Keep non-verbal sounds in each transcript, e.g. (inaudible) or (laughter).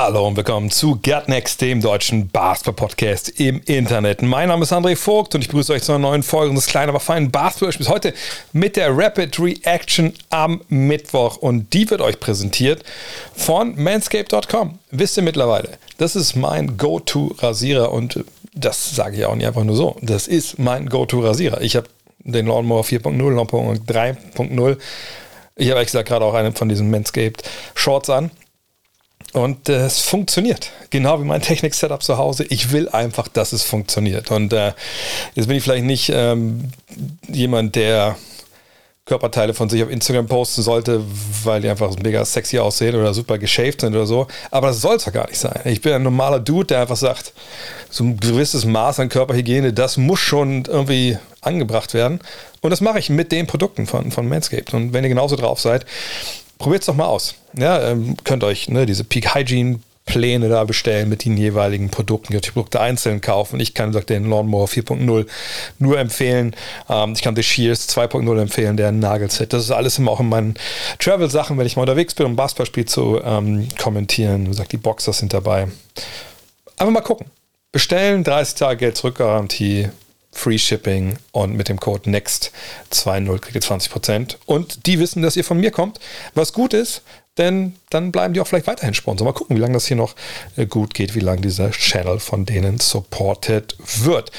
Hallo und willkommen zu Get Next, dem deutschen Basketball-Podcast im Internet. Mein Name ist André Vogt und ich begrüße euch zu einer neuen Folge unseres kleinen, aber feinen Basketball-Spiels. Heute mit der Rapid Reaction am Mittwoch und die wird euch präsentiert von manscape.com. Wisst ihr mittlerweile, das ist mein Go-To-Rasierer und das sage ich auch nicht einfach nur so. Das ist mein Go-To-Rasierer. Ich habe den Lawnmower 4.0, Lawnmower 3.0. Ich habe ehrlich gesagt gerade auch einen von diesen Manscaped Shorts an. Und äh, es funktioniert. Genau wie mein Technik-Setup zu Hause. Ich will einfach, dass es funktioniert. Und äh, jetzt bin ich vielleicht nicht ähm, jemand, der Körperteile von sich auf Instagram posten sollte, weil die einfach mega sexy aussehen oder super geshaved sind oder so. Aber das soll es ja gar nicht sein. Ich bin ein normaler Dude, der einfach sagt, so ein gewisses Maß an Körperhygiene, das muss schon irgendwie angebracht werden. Und das mache ich mit den Produkten von, von Manscaped. Und wenn ihr genauso drauf seid, probiert es doch mal aus. Ja, ähm, könnt euch ne, diese Peak Hygiene Pläne da bestellen mit den jeweiligen Produkten. Ihr könnt die Produkte einzeln kaufen. Ich kann den Lawnmower 4.0 nur empfehlen. Ähm, ich kann den Shears 2.0 empfehlen, der Nagelset. Das ist alles immer auch in meinen Travel-Sachen, wenn ich mal unterwegs bin, um Basketballspiel zu ähm, kommentieren. Wie gesagt, die Boxers sind dabei. Einfach mal gucken. Bestellen, 30 Tage Geld zurückgarantie. Free Shipping und mit dem Code NEXT20 kriegt ihr 20%. Und die wissen, dass ihr von mir kommt, was gut ist, denn dann bleiben die auch vielleicht weiterhin Sponsor. Mal gucken, wie lange das hier noch äh, gut geht, wie lange dieser Channel von denen supported wird.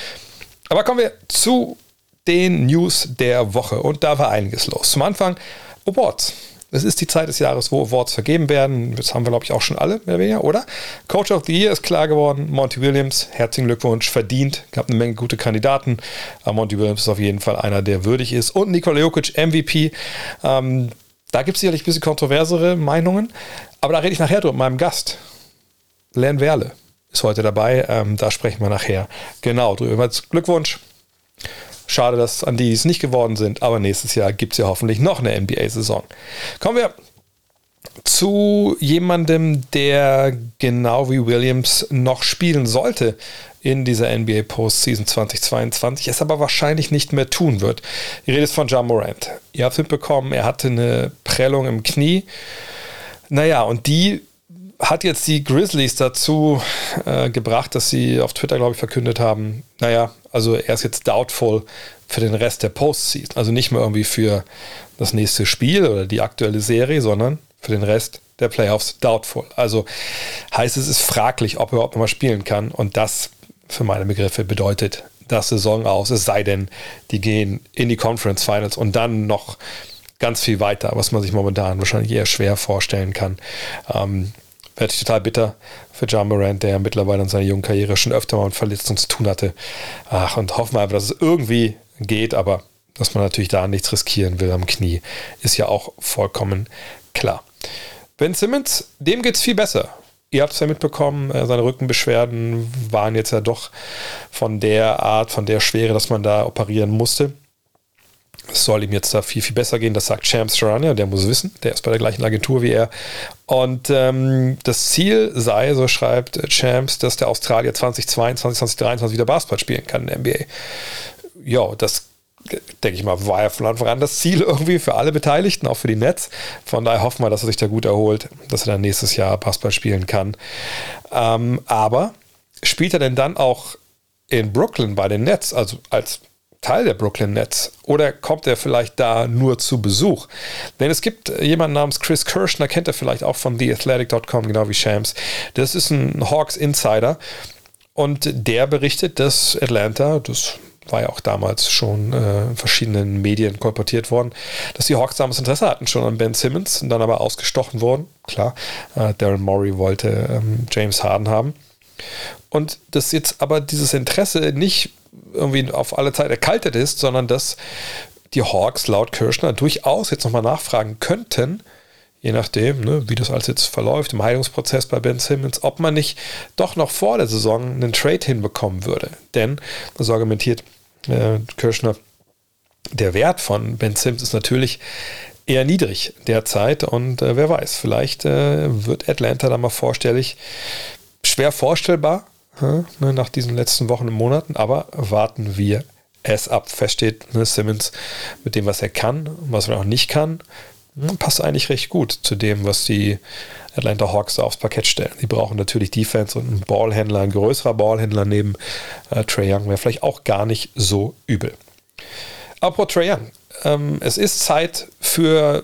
Aber kommen wir zu den News der Woche und da war einiges los. Zum Anfang Awards. Es ist die Zeit des Jahres, wo Awards vergeben werden. Das haben wir, glaube ich, auch schon alle, mehr oder weniger, oder? Coach of the Year ist klar geworden. Monty Williams, herzlichen Glückwunsch, verdient. Gab eine Menge gute Kandidaten. Aber Monty Williams ist auf jeden Fall einer, der würdig ist. Und Nikola Jokic, MVP. Ähm, da gibt es sicherlich ein bisschen kontroversere Meinungen. Aber da rede ich nachher drüber mit meinem Gast. Len Werle ist heute dabei. Ähm, da sprechen wir nachher genau drüber. Glückwunsch. Schade, dass an die es nicht geworden sind, aber nächstes Jahr gibt es ja hoffentlich noch eine NBA-Saison. Kommen wir zu jemandem, der genau wie Williams noch spielen sollte in dieser NBA Postseason 2022, es aber wahrscheinlich nicht mehr tun wird. Die Rede ist von John Morant. Ihr habt mitbekommen, er hatte eine Prellung im Knie. Naja, und die hat jetzt die Grizzlies dazu äh, gebracht, dass sie auf Twitter, glaube ich, verkündet haben, naja, also er ist jetzt doubtful für den Rest der Postseason. Also nicht mehr irgendwie für das nächste Spiel oder die aktuelle Serie, sondern für den Rest der Playoffs doubtful. Also heißt es ist fraglich, ob er überhaupt noch mal spielen kann. Und das für meine Begriffe bedeutet das Saison aus, es sei denn, die gehen in die Conference Finals und dann noch ganz viel weiter, was man sich momentan wahrscheinlich eher schwer vorstellen kann. Ähm, Wäre total bitter für John Morant, der mittlerweile in seiner jungen Karriere schon öfter mal mit Verletzungen zu tun hatte. Ach, und hoffen wir einfach, dass es irgendwie geht, aber dass man natürlich da nichts riskieren will am Knie, ist ja auch vollkommen klar. Ben Simmons, dem geht es viel besser. Ihr habt es ja mitbekommen, äh, seine Rückenbeschwerden waren jetzt ja doch von der Art, von der Schwere, dass man da operieren musste. Es soll ihm jetzt da viel, viel besser gehen. Das sagt Champs Charania, der muss wissen. Der ist bei der gleichen Agentur wie er. Und ähm, das Ziel sei, so schreibt Champs, dass der Australier 2022, 2023 wieder Basketball spielen kann in der NBA. Ja, das denke ich mal, war ja von Anfang an das Ziel irgendwie für alle Beteiligten, auch für die Nets. Von daher hoffen wir, dass er sich da gut erholt, dass er dann nächstes Jahr Basketball spielen kann. Ähm, aber spielt er denn dann auch in Brooklyn bei den Nets, also als Teil der Brooklyn Nets? Oder kommt er vielleicht da nur zu Besuch? Denn es gibt jemanden namens Chris Kirschner, kennt er vielleicht auch von TheAthletic.com, genau wie Shams. Das ist ein Hawks Insider. Und der berichtet, dass Atlanta, das war ja auch damals schon äh, in verschiedenen Medien kolportiert worden, dass die Hawks damals Interesse hatten schon an Ben Simmons und dann aber ausgestochen wurden. Klar, äh, Darren Morey wollte ähm, James Harden haben. Und dass jetzt aber dieses Interesse nicht irgendwie auf alle Zeit erkaltet ist, sondern dass die Hawks laut Kirschner durchaus jetzt nochmal nachfragen könnten, je nachdem, ne, wie das alles jetzt verläuft im Heilungsprozess bei Ben Simmons, ob man nicht doch noch vor der Saison einen Trade hinbekommen würde. Denn, so argumentiert äh, Kirschner, der Wert von Ben Simmons ist natürlich eher niedrig derzeit und äh, wer weiß, vielleicht äh, wird Atlanta da mal vorstellig. Schwer vorstellbar nach diesen letzten Wochen und Monaten, aber warten wir es ab. Fest steht ne, Simmons mit dem, was er kann, was er auch nicht kann, hm, passt eigentlich recht gut zu dem, was die Atlanta Hawks da aufs Parkett stellen. Die brauchen natürlich Defense und einen Ballhändler, ein größerer Ballhändler neben äh, Trey Young wäre vielleicht auch gar nicht so übel. Apropos Trey Young, ähm, es ist Zeit für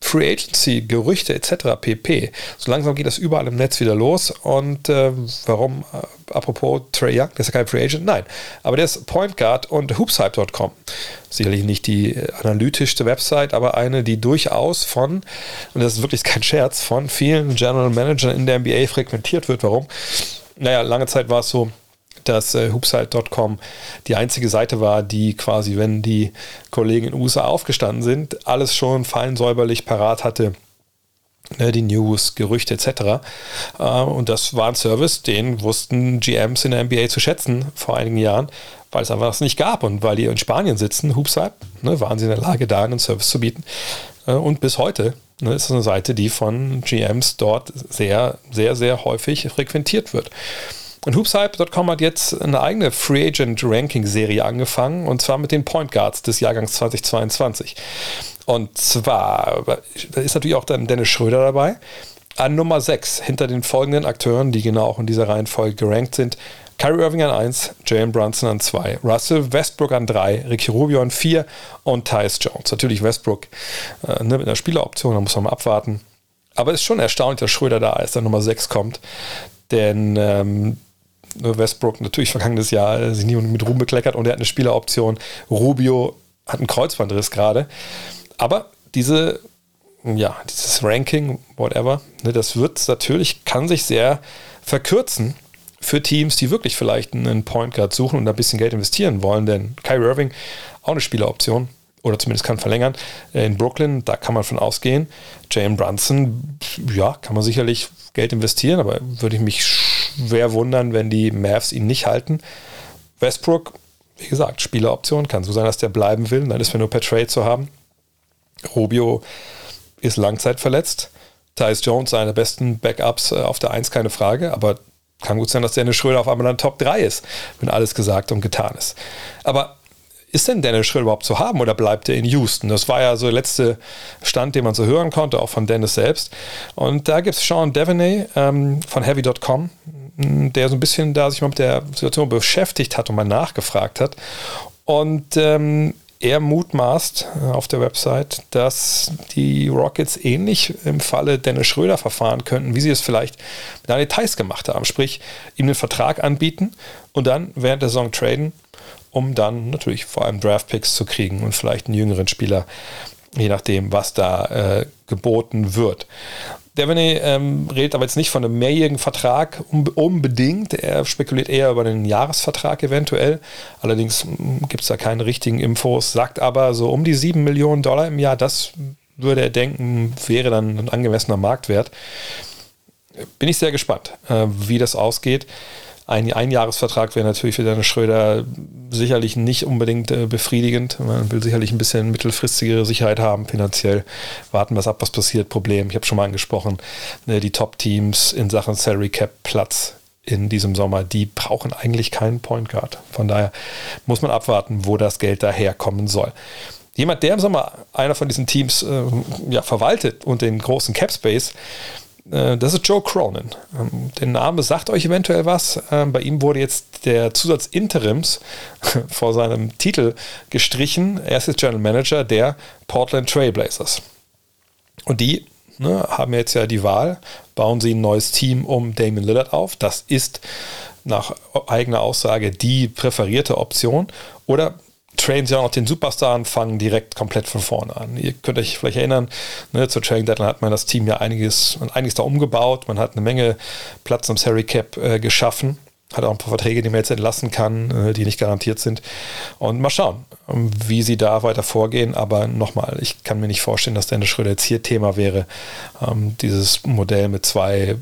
Free Agency, Gerüchte etc. pp. So langsam geht das überall im Netz wieder los. Und äh, warum, äh, apropos Trey Young, der ist ja kein Free Agent? Nein. Aber der ist Point Guard und hoopshype.com. Sicherlich nicht die äh, analytischste Website, aber eine, die durchaus von, und das ist wirklich kein Scherz, von vielen General Managern in der NBA frequentiert wird. Warum? Naja, lange Zeit war es so, dass äh, hoopsite.com die einzige Seite war, die quasi, wenn die Kollegen in den USA aufgestanden sind, alles schon fein säuberlich parat hatte. Ne, die News, Gerüchte etc. Äh, und das war ein Service, den wussten GMs in der NBA zu schätzen vor einigen Jahren, weil es einfach das nicht gab und weil die in Spanien sitzen, Hoopsite, ne, waren sie in der Lage, da einen Service zu bieten. Äh, und bis heute ne, ist es eine Seite, die von GMs dort sehr, sehr, sehr häufig frequentiert wird. Und Hoopshype.com hat jetzt eine eigene Free Agent Ranking Serie angefangen und zwar mit den Point Guards des Jahrgangs 2022. Und zwar ist natürlich auch dann Dennis Schröder dabei. An Nummer 6 hinter den folgenden Akteuren, die genau auch in dieser Reihenfolge gerankt sind. Kyrie Irving an 1, Jalen Brunson an 2, Russell Westbrook an 3, Ricky Rubio an 4 und Tyus Jones. Natürlich Westbrook äh, ne, mit einer Spieleroption, da muss man mal abwarten. Aber es ist schon erstaunlich, dass Schröder da ist, der Nummer 6 kommt. Denn ähm, Westbrook natürlich vergangenes Jahr äh, sich nie mit Ruhm bekleckert und er hat eine Spieleroption. Rubio hat einen Kreuzbandriss gerade. Aber diese, ja, dieses Ranking, whatever, ne, das wird natürlich, kann sich sehr verkürzen für Teams, die wirklich vielleicht einen Point Guard suchen und ein bisschen Geld investieren wollen, denn Kyrie Irving auch eine Spieleroption oder zumindest kann verlängern. In Brooklyn, da kann man von ausgehen. Jalen Brunson, ja, kann man sicherlich Geld investieren, aber würde ich mich schwer wundern, wenn die Mavs ihn nicht halten. Westbrook, wie gesagt, Spieleroption, kann so sein, dass der bleiben will, dann ist wir nur per Trade zu haben. Rubio ist langzeitverletzt. Tyus Jones, der besten Backups äh, auf der 1, keine Frage, aber kann gut sein, dass Dennis Schröder auf einmal dann Top 3 ist, wenn alles gesagt und getan ist. Aber ist denn Dennis Schröder überhaupt zu haben oder bleibt er in Houston? Das war ja so der letzte Stand, den man so hören konnte, auch von Dennis selbst. Und da gibt es Sean Devaney ähm, von Heavy.com, der so ein bisschen da sich mal mit der Situation beschäftigt hat und mal nachgefragt hat. Und ähm, er mutmaßt äh, auf der Website, dass die Rockets ähnlich im Falle Dennis Schröder verfahren könnten, wie sie es vielleicht mit den Details gemacht haben. Sprich, ihm einen Vertrag anbieten und dann während der Saison traden, um dann natürlich vor allem Draftpicks zu kriegen und vielleicht einen jüngeren Spieler, je nachdem, was da äh, geboten wird. Devaney ähm, redet aber jetzt nicht von einem mehrjährigen Vertrag unbedingt. Er spekuliert eher über einen Jahresvertrag eventuell. Allerdings hm, gibt es da keine richtigen Infos. Sagt aber so um die 7 Millionen Dollar im Jahr, das würde er denken, wäre dann ein angemessener Marktwert. Bin ich sehr gespannt, äh, wie das ausgeht. Ein Einjahresvertrag wäre natürlich für Dennis Schröder sicherlich nicht unbedingt äh, befriedigend. Man will sicherlich ein bisschen mittelfristigere Sicherheit haben, finanziell. Warten wir ab, was passiert. Problem, ich habe schon mal angesprochen, ne, die Top-Teams in Sachen Salary Cap Platz in diesem Sommer, die brauchen eigentlich keinen Point Guard. Von daher muss man abwarten, wo das Geld daherkommen soll. Jemand, der im Sommer einer von diesen Teams äh, ja, verwaltet und den großen Cap Space, das ist Joe Cronin. Ähm, der Name sagt euch eventuell was. Ähm, bei ihm wurde jetzt der Zusatz Interims (laughs) vor seinem Titel gestrichen. Er ist jetzt General Manager der Portland Trailblazers. Und die ne, haben jetzt ja die Wahl, bauen sie ein neues Team um Damon Lillard auf. Das ist nach eigener Aussage die präferierte Option. Oder trainen sie auch noch den Superstar und fangen direkt komplett von vorne an. Ihr könnt euch vielleicht erinnern, ne, zur Training Deadline hat man das Team ja einiges, einiges da umgebaut, man hat eine Menge Platz im Salary Cap äh, geschaffen hat auch ein paar Verträge, die man jetzt entlassen kann, äh, die nicht garantiert sind. Und mal schauen, ähm, wie sie da weiter vorgehen. Aber nochmal, ich kann mir nicht vorstellen, dass Dennis Schröder jetzt hier Thema wäre. Ähm, dieses Modell mit zwei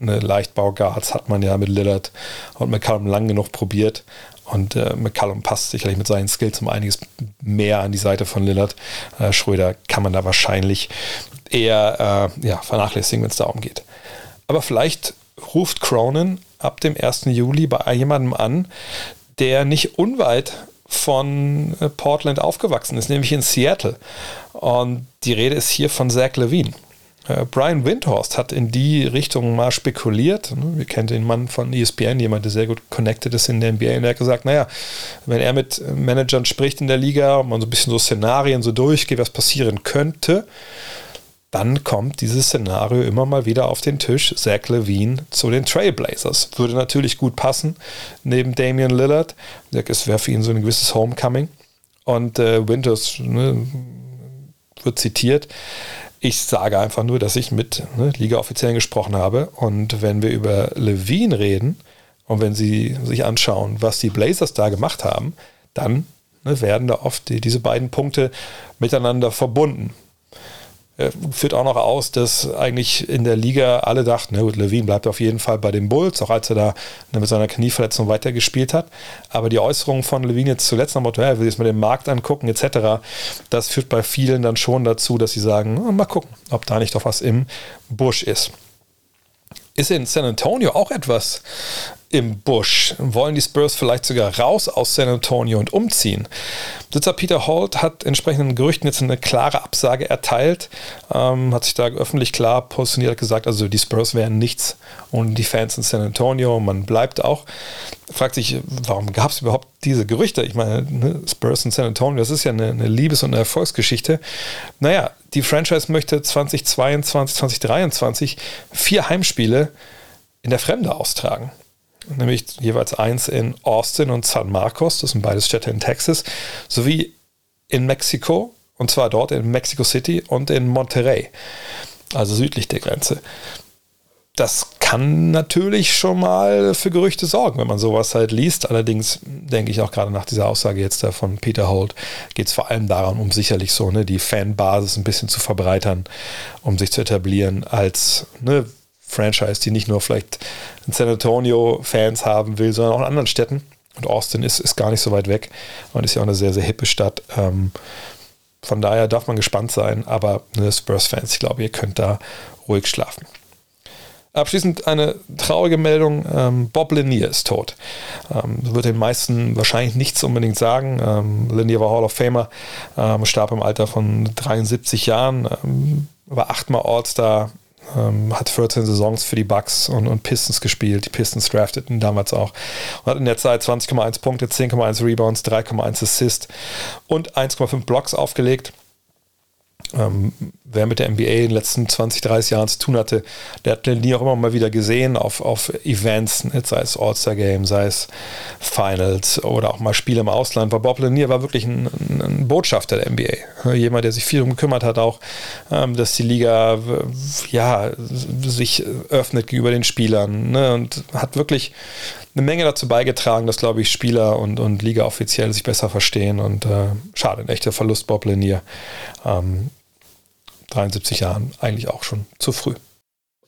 eine Leichtbauguards hat man ja mit Lillard und McCallum lang genug probiert. Und äh, McCallum passt sicherlich mit seinen Skills um einiges mehr an die Seite von Lillard. Äh, Schröder kann man da wahrscheinlich eher äh, ja, vernachlässigen, wenn es darum geht. Aber vielleicht ruft Cronin ab dem 1. Juli bei jemandem an, der nicht unweit von äh, Portland aufgewachsen ist, nämlich in Seattle. Und die Rede ist hier von Zach Levine. Äh, Brian Windhorst hat in die Richtung mal spekuliert. Ne? Wir kennen den Mann von ESPN, jemand, der sehr gut connected ist in der NBA. Und er hat gesagt, naja, wenn er mit Managern spricht in der Liga und man so ein bisschen so Szenarien so durchgeht, was passieren könnte, dann kommt dieses Szenario immer mal wieder auf den Tisch. Zach Levine zu den Trailblazers. Würde natürlich gut passen, neben Damian Lillard. Es wäre für ihn so ein gewisses Homecoming. Und äh, Winters ne, wird zitiert. Ich sage einfach nur, dass ich mit ne, Liga-Offiziellen gesprochen habe. Und wenn wir über Levine reden und wenn sie sich anschauen, was die Blazers da gemacht haben, dann ne, werden da oft die, diese beiden Punkte miteinander verbunden. Äh, führt auch noch aus, dass eigentlich in der Liga alle dachten, na gut, Levine bleibt auf jeden Fall bei den Bulls, auch als er da mit seiner Knieverletzung weitergespielt hat. Aber die Äußerungen von Levine jetzt zuletzt nach Motto, er will jetzt mal den Markt angucken, etc., das führt bei vielen dann schon dazu, dass sie sagen, mal gucken, ob da nicht doch was im Busch ist. Ist in San Antonio auch etwas im Busch? Wollen die Spurs vielleicht sogar raus aus San Antonio und umziehen? Sitzer Peter Holt hat entsprechenden Gerüchten jetzt eine klare Absage erteilt, ähm, hat sich da öffentlich klar positioniert, gesagt, also die Spurs wären nichts ohne die Fans in San Antonio, man bleibt auch. Fragt sich, warum gab es überhaupt diese Gerüchte? Ich meine, ne, Spurs in San Antonio, das ist ja eine, eine Liebes- und eine Erfolgsgeschichte. Naja, die Franchise möchte 2022, 2023 vier Heimspiele in der Fremde austragen nämlich jeweils eins in Austin und San Marcos, das sind beides Städte in Texas, sowie in Mexiko, und zwar dort in Mexico City und in Monterrey, also südlich der Grenze. Das kann natürlich schon mal für Gerüchte sorgen, wenn man sowas halt liest. Allerdings denke ich auch gerade nach dieser Aussage jetzt da von Peter Holt, geht es vor allem darum, um sicherlich so ne, die Fanbasis ein bisschen zu verbreitern, um sich zu etablieren als ne, Franchise, die nicht nur vielleicht San Antonio-Fans haben will, sondern auch in anderen Städten. Und Austin ist, ist gar nicht so weit weg und ist ja auch eine sehr, sehr hippe Stadt. Ähm, von daher darf man gespannt sein, aber ne, Spurs-Fans, ich glaube, ihr könnt da ruhig schlafen. Abschließend eine traurige Meldung: ähm, Bob Lanier ist tot. Ähm, wird den meisten wahrscheinlich nichts unbedingt sagen. Ähm, Lanier war Hall of Famer, ähm, starb im Alter von 73 Jahren, ähm, war achtmal All-Star, ähm, hat 14 Saisons für die Bucks und, und Pistons gespielt. Die Pistons drafteten damals auch. Und hat in der Zeit 20,1 Punkte, 10,1 Rebounds, 3,1 Assists und 1,5 Blocks aufgelegt. Ähm, wer mit der NBA in den letzten 20, 30 Jahren zu tun hatte, der hat nie auch immer mal wieder gesehen auf, auf Events, ne, sei es All-Star-Game, sei es Finals oder auch mal Spiele im Ausland, weil Bob Lanier war wirklich ein, ein Botschafter der NBA. Jemand, der sich viel darum gekümmert hat, auch, ähm, dass die Liga ja, sich öffnet gegenüber den Spielern ne, und hat wirklich eine Menge dazu beigetragen, dass, glaube ich, Spieler und, und Liga offiziell sich besser verstehen und äh, schade, ein echter Verlust Bob Lanier. Ähm, 73 Jahren eigentlich auch schon zu früh.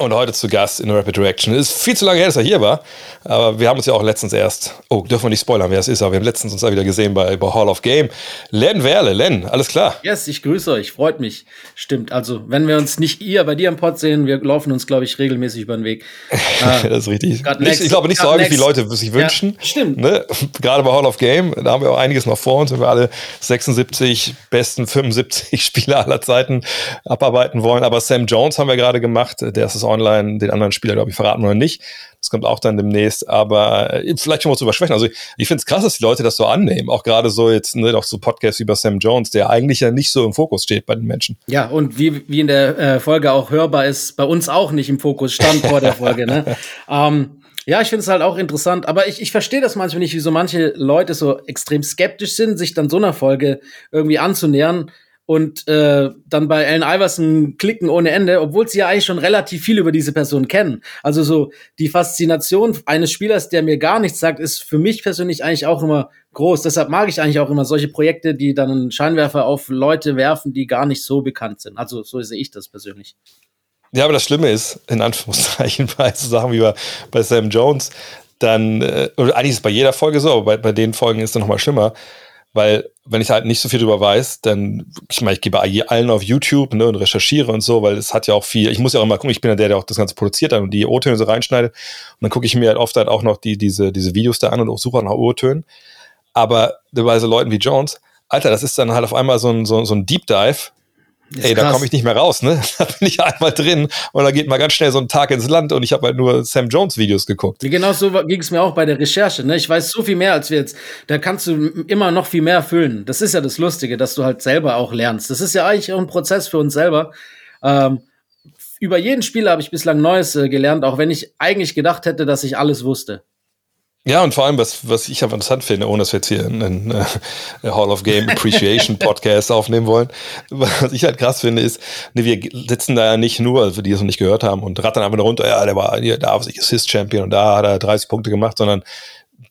Und heute zu Gast in Rapid Reaction. Es ist viel zu lange her, dass er hier war. Aber wir haben uns ja auch letztens erst, oh, dürfen wir nicht spoilern, wer es ist, aber wir haben letztens uns da wieder gesehen bei, bei Hall of Game. Len Werle, Len, alles klar. Yes, ich grüße euch, freut mich. Stimmt, also wenn wir uns nicht ihr bei dir im Pod sehen, wir laufen uns, glaube ich, regelmäßig über den Weg. (laughs) Äh, das ist richtig. Nicht, ich glaube nicht so häufig, wie Leute sich wünschen. Ja, stimmt. Ne? (laughs) Gerade bei Hall of Game, da haben wir auch einiges noch vor uns, wenn wir alle 76 besten 75 (laughs) Spieler aller Zeiten abarbeiten wollen. Aber Sam Jones haben wir gerade gemacht, der ist es online, den anderen Spieler, glaube ich, verraten wir noch nicht. Das kommt auch dann demnächst, aber äh, vielleicht schon mal zu überschwächen. Also ich finde es krass, dass die Leute das so annehmen. Auch gerade so jetzt, ne, auch so Podcasts wie bei Sam Jones, der eigentlich ja nicht so im Fokus steht bei den Menschen. Ja, und wie, wie in der äh, Folge auch hörbar ist, bei uns auch nicht im Fokus stand vor der Folge. Ne? (laughs) ähm, ja, ich finde es halt auch interessant, aber ich, ich verstehe das manchmal nicht, wie so manche Leute so extrem skeptisch sind, sich dann so einer Folge irgendwie anzunähern und äh, dann bei Allen Iverson klicken ohne Ende, obwohl sie ja eigentlich schon relativ viel über diese Person kennen. Also so die Faszination eines Spielers, der mir gar nichts sagt, ist für mich persönlich eigentlich auch immer groß. Deshalb mag ich eigentlich auch immer solche Projekte, die dann einen Scheinwerfer auf Leute werfen, die gar nicht so bekannt sind. Also so sehe ich das persönlich. Ja, aber das Schlimme ist, in Anführungszeichen, (laughs) bei so Sachen wie bei, bei Sam Jones, dann, äh, eigentlich ist es bei jeder Folge so, aber bei, bei den Folgen ist es noch mal schlimmer weil wenn ich halt nicht so viel drüber weiß, dann, ich meine, ich gebe allen auf YouTube ne, und recherchiere und so, weil es hat ja auch viel, ich muss ja auch immer gucken, ich bin ja der, der auch das Ganze produziert hat und die O-Töne so reinschneidet. Und dann gucke ich mir halt oft halt auch noch die, diese, diese Videos da an und auch suche nach O-Tönen, aber bei so Leuten wie Jones, Alter, das ist dann halt auf einmal so ein, so, so ein Deep Dive, Ey, da komme ich nicht mehr raus, ne? (laughs) Da bin ich einmal drin und da geht mal ganz schnell so ein Tag ins Land und ich habe halt nur Sam Jones Videos geguckt. Genau so ging es mir auch bei der Recherche, ne? Ich weiß so viel mehr als wir jetzt. Da kannst du immer noch viel mehr füllen. Das ist ja das Lustige, dass du halt selber auch lernst. Das ist ja eigentlich auch ein Prozess für uns selber. Ähm, über jeden Spieler habe ich bislang Neues äh, gelernt, auch wenn ich eigentlich gedacht hätte, dass ich alles wusste. Ja, und vor allem, was, was ich einfach interessant finde, ohne dass wir jetzt hier einen, einen äh, Hall of Game Appreciation (laughs) Podcast aufnehmen wollen, was ich halt krass finde, ist, ne, wir sitzen da ja nicht nur, also die es noch nicht gehört haben, und rattern einfach runter, ja, der war hier, da war ich Assist-Champion und da hat er 30 Punkte gemacht, sondern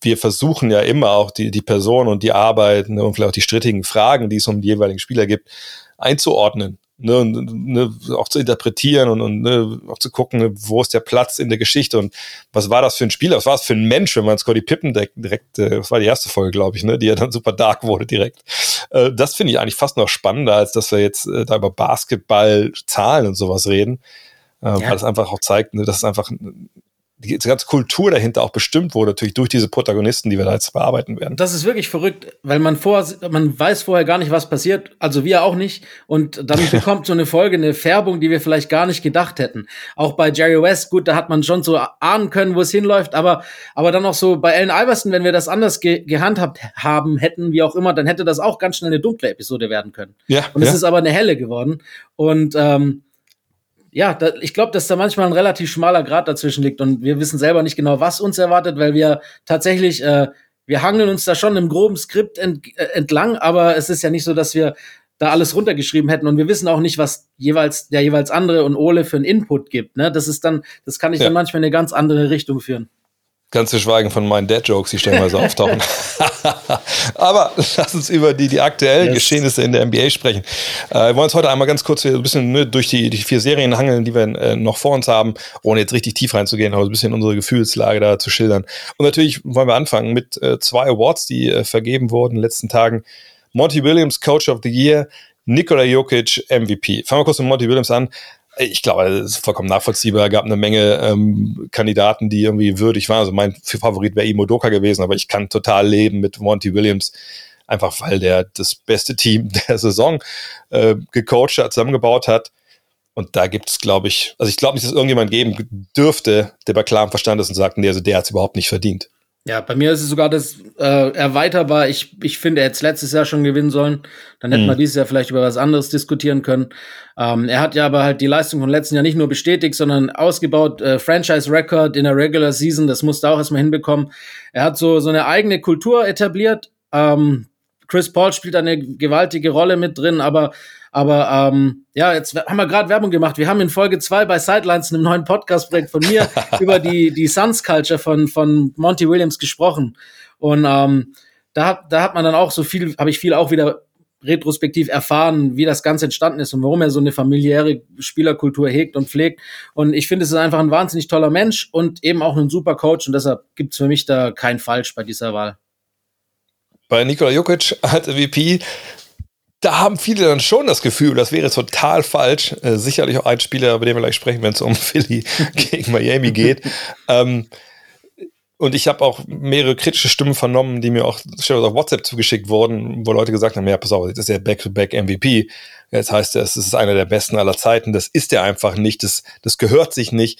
wir versuchen ja immer auch die, die Person und die Arbeit ne, und vielleicht auch die strittigen Fragen, die es um die jeweiligen Spieler gibt, einzuordnen ne, und, ne, auch zu interpretieren und, und ne, auch zu gucken, ne, wo ist der Platz in der Geschichte und was war das für ein Spieler, was war das für ein Mensch, wenn man Scotty Pippen direkt, direkt äh, das war die erste Folge, glaube ich, ne, die ja dann super dark wurde direkt. Äh, das finde ich eigentlich fast noch spannender, als dass wir jetzt äh, da über Basketball, Zahlen und sowas reden. Äh, ja. Weil es einfach auch zeigt, ne, dass es einfach die ganze Kultur dahinter auch bestimmt wurde, natürlich durch diese Protagonisten, die wir da jetzt bearbeiten werden. Das ist wirklich verrückt, weil man vor, man weiß vorher gar nicht, was passiert, also wir auch nicht. Und dann (laughs) bekommt so eine Folge eine Färbung, die wir vielleicht gar nicht gedacht hätten. Auch bei Jerry West, gut, da hat man schon so ahnen können, wo es hinläuft, aber, aber dann auch so bei Allen Iverson, wenn wir das anders ge gehandhabt haben hätten, wie auch immer, dann hätte das auch ganz schnell eine dunkle Episode werden können. Ja. Und es ja. ist aber eine helle geworden. Und ähm, ja, da, ich glaube, dass da manchmal ein relativ schmaler Grad dazwischen liegt und wir wissen selber nicht genau, was uns erwartet, weil wir tatsächlich, äh, wir hangeln uns da schon im groben Skript ent, äh, entlang, aber es ist ja nicht so, dass wir da alles runtergeschrieben hätten und wir wissen auch nicht, was jeweils der jeweils andere und Ole für einen Input gibt. Ne? Das ist dann, das kann ich ja. dann manchmal in eine ganz andere Richtung führen. Ganz zu schweigen von meinen Dad-Jokes, die stellenweise auftauchen. (laughs) Aber lass uns über die, die aktuellen yes. Geschehnisse in der NBA sprechen. Äh, wir wollen uns heute einmal ganz kurz ein bisschen ne, durch die, die vier Serien hangeln, die wir äh, noch vor uns haben, ohne jetzt richtig tief reinzugehen, aber ein bisschen unsere Gefühlslage da zu schildern. Und natürlich wollen wir anfangen mit äh, zwei Awards, die äh, vergeben wurden in den letzten Tagen. Monty Williams, Coach of the Year, Nikola Jokic, MVP. Fangen wir kurz mit Monty Williams an ich glaube, das ist vollkommen nachvollziehbar. Es gab eine Menge ähm, Kandidaten, die irgendwie würdig waren. Also mein Favorit wäre Imo Doka gewesen, aber ich kann total leben mit Monty Williams, einfach weil der das beste Team (laughs) der Saison äh, gecoacht hat, zusammengebaut hat. Und da gibt es, glaube ich, also ich glaube nicht, dass es irgendjemand geben dürfte, der bei klarem Verstand ist und sagt, nee, also der hat es überhaupt nicht verdient. Ja, bei mir ist es sogar das äh, erweiterbar. Ich, ich finde, er hätte letztes Jahr schon gewinnen sollen. Dann hätten mhm. wir dieses Jahr vielleicht über was anderes diskutieren können. Ähm, er hat ja aber halt die Leistung von letzten Jahr nicht nur bestätigt, sondern ausgebaut. Äh, Franchise Record in der Regular Season, das musste er auch erstmal hinbekommen. Er hat so, so eine eigene Kultur etabliert. Ähm, Chris Paul spielt eine gewaltige Rolle mit drin, aber aber ähm, ja, jetzt haben wir gerade Werbung gemacht. Wir haben in Folge zwei bei Sidelines, einem neuen Podcast-Projekt von mir, (laughs) über die, die Suns Culture von, von Monty Williams gesprochen. Und ähm, da, hat, da hat man dann auch so viel, habe ich viel auch wieder retrospektiv erfahren, wie das Ganze entstanden ist und warum er so eine familiäre Spielerkultur hegt und pflegt. Und ich finde, es ist einfach ein wahnsinnig toller Mensch und eben auch ein super Coach und deshalb gibt es für mich da kein Falsch bei dieser Wahl. Bei Nikola Jokic als MVP da haben viele dann schon das Gefühl, das wäre total falsch. Äh, sicherlich auch ein Spieler, über den wir gleich sprechen, wenn es um (laughs) Philly gegen Miami geht. Ähm, und ich habe auch mehrere kritische Stimmen vernommen, die mir auch auf WhatsApp zugeschickt wurden, wo Leute gesagt haben, ja, pass auf, das ist ja Back-to-Back-MVP. Jetzt heißt es, es ist einer der besten aller Zeiten. Das ist er einfach nicht. Das, das gehört sich nicht.